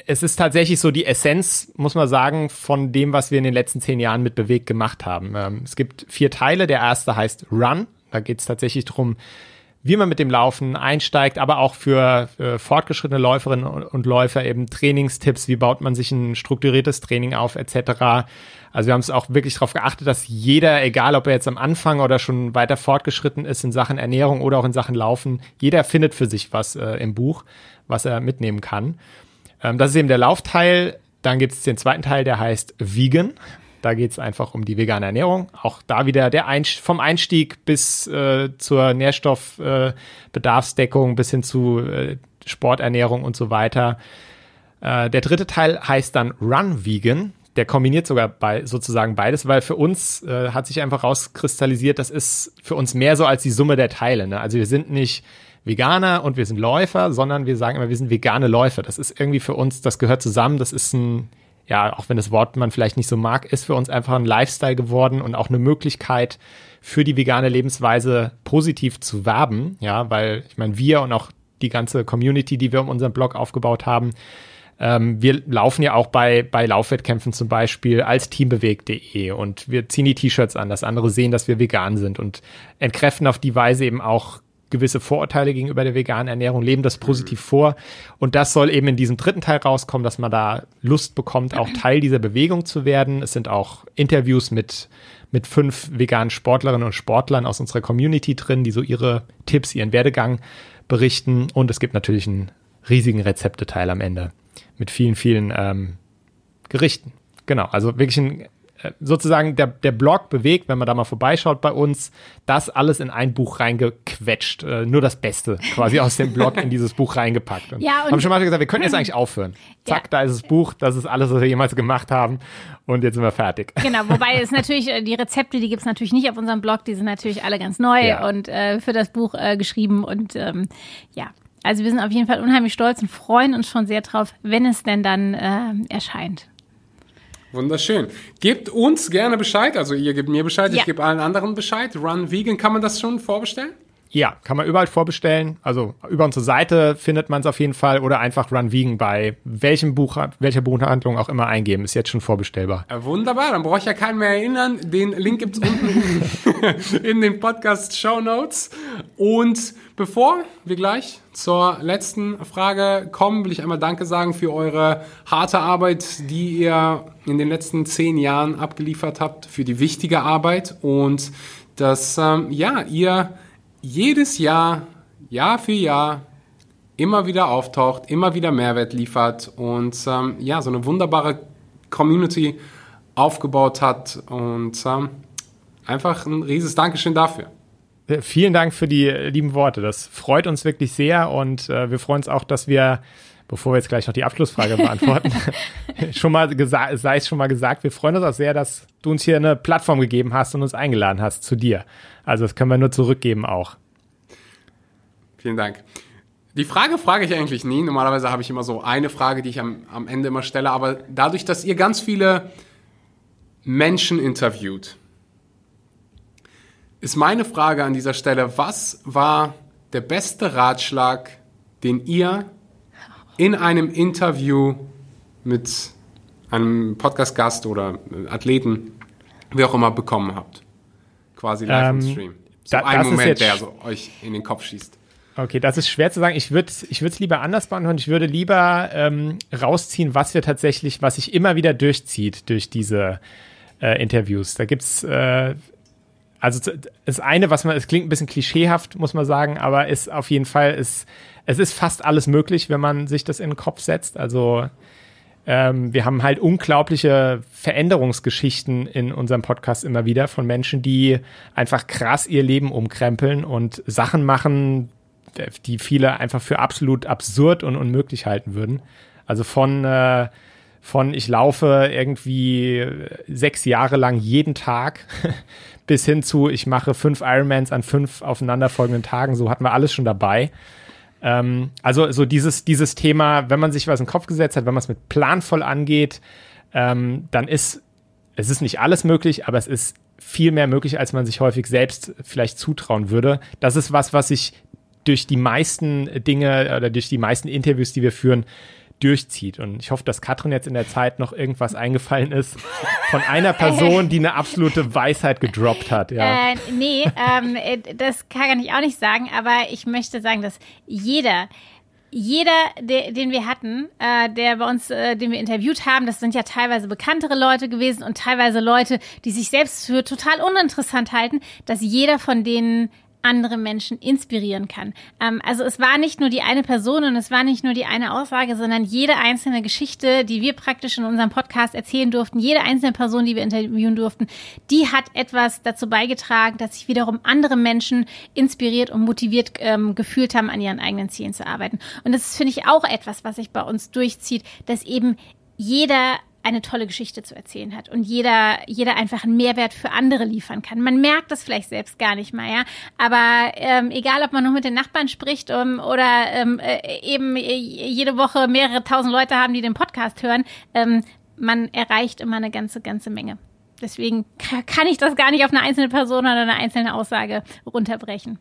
Speaker 1: es ist tatsächlich so die Essenz, muss man sagen, von dem, was wir in den letzten zehn Jahren mit Bewegt gemacht haben. Ähm, es gibt vier Teile. Der erste heißt Run. Da geht es tatsächlich darum, wie man mit dem Laufen einsteigt, aber auch für, für fortgeschrittene Läuferinnen und Läufer eben Trainingstipps, wie baut man sich ein strukturiertes Training auf, etc. Also wir haben es auch wirklich darauf geachtet, dass jeder, egal ob er jetzt am Anfang oder schon weiter fortgeschritten ist in Sachen Ernährung oder auch in Sachen Laufen, jeder findet für sich was äh, im Buch, was er mitnehmen kann. Ähm, das ist eben der Laufteil. Dann gibt es den zweiten Teil, der heißt Vegan. Da geht es einfach um die vegane Ernährung. Auch da wieder der Einst vom Einstieg bis äh, zur Nährstoffbedarfsdeckung äh, bis hin zu äh, Sporternährung und so weiter. Äh, der dritte Teil heißt dann Run Vegan. Der kombiniert sogar bei, sozusagen beides, weil für uns äh, hat sich einfach rauskristallisiert, das ist für uns mehr so als die Summe der Teile. Ne? Also wir sind nicht Veganer und wir sind Läufer, sondern wir sagen immer, wir sind vegane Läufer. Das ist irgendwie für uns, das gehört zusammen. Das ist ein, ja, auch wenn das Wort man vielleicht nicht so mag, ist für uns einfach ein Lifestyle geworden und auch eine Möglichkeit für die vegane Lebensweise positiv zu werben. Ja, weil ich meine, wir und auch die ganze Community, die wir um unseren Blog aufgebaut haben, ähm, wir laufen ja auch bei, bei Laufwettkämpfen zum Beispiel als teambewegt.de und wir ziehen die T-Shirts an, dass andere sehen, dass wir vegan sind und entkräften auf die Weise eben auch gewisse Vorurteile gegenüber der veganen Ernährung, leben das positiv mhm. vor. Und das soll eben in diesem dritten Teil rauskommen, dass man da Lust bekommt, auch Teil dieser Bewegung zu werden. Es sind auch Interviews mit, mit fünf veganen Sportlerinnen und Sportlern aus unserer Community drin, die so ihre Tipps, ihren Werdegang berichten. Und es gibt natürlich einen riesigen Rezepteteil am Ende mit vielen, vielen ähm, Gerichten. Genau, also wirklich ein sozusagen der, der Blog bewegt, wenn man da mal vorbeischaut bei uns, das alles in ein Buch reingequetscht. Äh, nur das Beste quasi aus dem Blog in dieses Buch reingepackt. Und
Speaker 3: Ja, und-
Speaker 1: haben schon mal gesagt, wir können jetzt eigentlich aufhören. Zack,
Speaker 3: Ja.
Speaker 1: da ist das Buch, das ist alles, was wir jemals gemacht haben. Und jetzt sind wir fertig.
Speaker 3: Genau, wobei es natürlich, äh, die Rezepte, die gibt's natürlich nicht auf unserem Blog, die sind natürlich alle ganz neu
Speaker 1: Ja.
Speaker 3: und äh, für das Buch äh, geschrieben. Und ähm, ja, also wir sind auf jeden Fall unheimlich stolz und freuen uns schon sehr drauf, wenn es denn dann äh, erscheint.
Speaker 2: Wunderschön. Gebt uns gerne Bescheid, also ihr gebt mir Bescheid,
Speaker 3: Ja.
Speaker 2: ich gebe allen anderen Bescheid. Run Vegan, kann man das schon vorbestellen?
Speaker 1: Ja, kann man überall vorbestellen. Also über unsere Seite findet man es auf jeden Fall oder einfach Run Vegan bei welchem Buch, welcher Buchhandlung auch immer eingeben. Ist jetzt schon vorbestellbar.
Speaker 2: Ja, wunderbar, dann brauche ich ja keinen mehr erinnern. Den Link gibt's unten in den Podcast Show Notes. Und bevor wir gleich zur letzten Frage kommen, will ich einmal Danke sagen für eure harte Arbeit, die ihr in den letzten zehn Jahren abgeliefert habt, für die wichtige Arbeit und dass ähm, ja ihr jedes Jahr, Jahr für Jahr immer wieder auftaucht, immer wieder Mehrwert liefert und ähm, ja, so eine wunderbare Community aufgebaut hat und ähm, einfach ein rieses Dankeschön dafür.
Speaker 1: Äh, Vielen Dank für die äh, lieben Worte. Das freut uns wirklich sehr und äh, wir freuen uns auch, dass wir, bevor wir jetzt gleich noch die Abschlussfrage beantworten, schon mal sei es schon mal gesagt, wir freuen uns auch sehr, dass du uns hier eine Plattform gegeben hast und uns eingeladen hast zu dir. Also das können wir nur zurückgeben auch.
Speaker 2: Vielen Dank. Die Frage frage ich eigentlich nie. Normalerweise habe ich immer so eine Frage, die ich am, am Ende immer stelle. Aber dadurch, dass ihr ganz viele Menschen interviewt, ist meine Frage an dieser Stelle, was war der beste Ratschlag, den ihr in einem Interview mit einem Podcast-Gast oder Athleten, wie auch immer, bekommen habt? Quasi live im
Speaker 1: Ähm,
Speaker 2: Stream. So
Speaker 1: da-
Speaker 2: ein Moment, der so euch in den Kopf schießt.
Speaker 1: Okay, das ist schwer zu sagen. Ich würde ich es lieber anders beantworten. Ich würde lieber ähm, rausziehen, was wir tatsächlich, was sich immer wieder durchzieht durch diese äh, Interviews. Da gibt's äh, also das eine, was man, es klingt ein bisschen klischeehaft, muss man sagen, aber ist auf jeden Fall, ist, es ist fast alles möglich, wenn man sich das in den Kopf setzt. Also ähm, wir haben halt unglaubliche Veränderungsgeschichten in unserem Podcast immer wieder von Menschen, die einfach krass ihr Leben umkrempeln und Sachen machen, die viele einfach für absolut absurd und unmöglich halten würden. Also von, äh, von ich laufe irgendwie sechs Jahre lang jeden Tag bis hin zu ich mache fünf Ironmans an fünf aufeinanderfolgenden Tagen. So hatten wir alles schon dabei. Ähm, also so dieses, dieses Thema, wenn man sich was in den Kopf gesetzt hat, wenn man es mit planvoll angeht, ähm, dann ist es ist nicht alles möglich, aber es ist viel mehr möglich, als man sich häufig selbst vielleicht zutrauen würde. Das ist was, was sich durch die meisten Dinge oder durch die meisten Interviews, die wir führen, durchzieht. Und ich hoffe, dass Katrin jetzt in der Zeit noch irgendwas eingefallen ist von einer Person, die eine absolute Weisheit gedroppt hat. Ja.
Speaker 3: Äh, nee, ähm, äh, das kann ich auch nicht sagen, aber ich möchte sagen, dass jeder, jeder, der, den wir hatten, äh, der bei uns, äh, den wir interviewt haben, das sind ja teilweise bekanntere Leute gewesen und teilweise Leute, die sich selbst für total uninteressant halten, dass jeder von denen andere Menschen inspirieren kann. Ähm, also es war nicht nur die eine Person und es war nicht nur die eine Aussage, sondern jede einzelne Geschichte, die wir praktisch in unserem Podcast erzählen durften, jede einzelne Person, die wir interviewen durften, die hat etwas dazu beigetragen, dass sich wiederum andere Menschen inspiriert und motiviert ähm, gefühlt haben, an ihren eigenen Zielen zu arbeiten. Und das finde ich, auch etwas, was sich bei uns durchzieht, dass eben jeder eine tolle Geschichte zu erzählen hat und jeder, jeder einfach einen Mehrwert für andere liefern kann. Man merkt das vielleicht selbst gar nicht mal, ja. Aber ähm, egal, ob man nur mit den Nachbarn spricht um, oder ähm, äh, eben jede Woche mehrere tausend Leute haben, die den Podcast hören, ähm, man erreicht immer eine ganze, ganze Menge. Deswegen kann ich das gar nicht auf eine einzelne Person oder eine einzelne Aussage runterbrechen.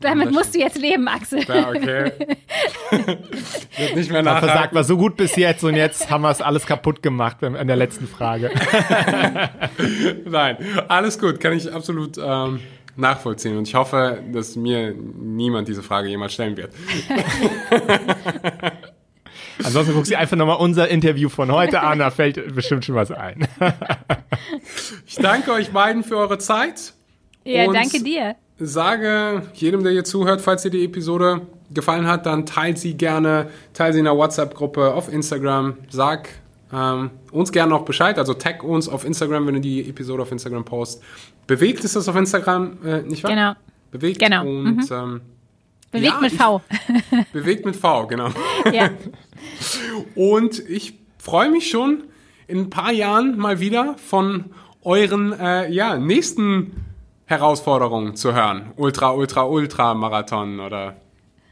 Speaker 3: Damit musst du jetzt leben, Axel.
Speaker 2: Ja, okay. Wird nicht mehr
Speaker 1: Da versagt
Speaker 2: nachhaken.
Speaker 1: wir so gut bis jetzt und jetzt haben wir es alles kaputt gemacht in der letzten Frage.
Speaker 2: Nein, alles gut, kann ich absolut ähm, nachvollziehen. Und ich hoffe, dass mir niemand diese Frage jemals stellen wird.
Speaker 1: Ansonsten guckst du einfach nochmal unser Interview von heute an, da fällt bestimmt schon was ein.
Speaker 2: Ich danke euch beiden für eure Zeit.
Speaker 3: Ja, danke dir.
Speaker 2: Sage jedem, der hier zuhört, falls dir die Episode gefallen hat, dann teilt sie gerne, teile sie in der WhatsApp-Gruppe, auf Instagram. Sag ähm, uns gerne noch Bescheid. Also tag uns auf Instagram, wenn du die Episode auf Instagram post. Bewegt ist das auf Instagram, äh, nicht wahr?
Speaker 3: Genau.
Speaker 2: Bewegt
Speaker 3: Genau.
Speaker 2: und ähm,
Speaker 3: Bewegt
Speaker 2: Ja,
Speaker 3: mit
Speaker 2: ich-
Speaker 3: V.
Speaker 2: bewegt mit V, genau.
Speaker 3: ja.
Speaker 2: Und ich freue mich schon in ein paar Jahren mal wieder von euren äh, ja, nächsten Herausforderungen zu hören. Ultra, Ultra, Ultra Marathon oder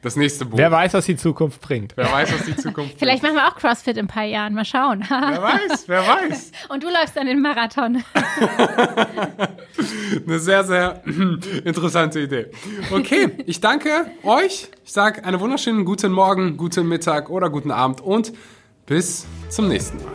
Speaker 2: das nächste Buch.
Speaker 1: Wer weiß, was die Zukunft bringt.
Speaker 2: Wer weiß, was die Zukunft
Speaker 3: Vielleicht machen wir auch CrossFit in ein paar Jahren. Mal schauen.
Speaker 2: Wer weiß, wer weiß.
Speaker 3: Und du läufst dann den Marathon.
Speaker 2: Eine sehr, sehr interessante Idee. Okay, ich danke euch. Ich sage einen wunderschönen guten Morgen, guten Mittag oder guten Abend und bis zum nächsten Mal.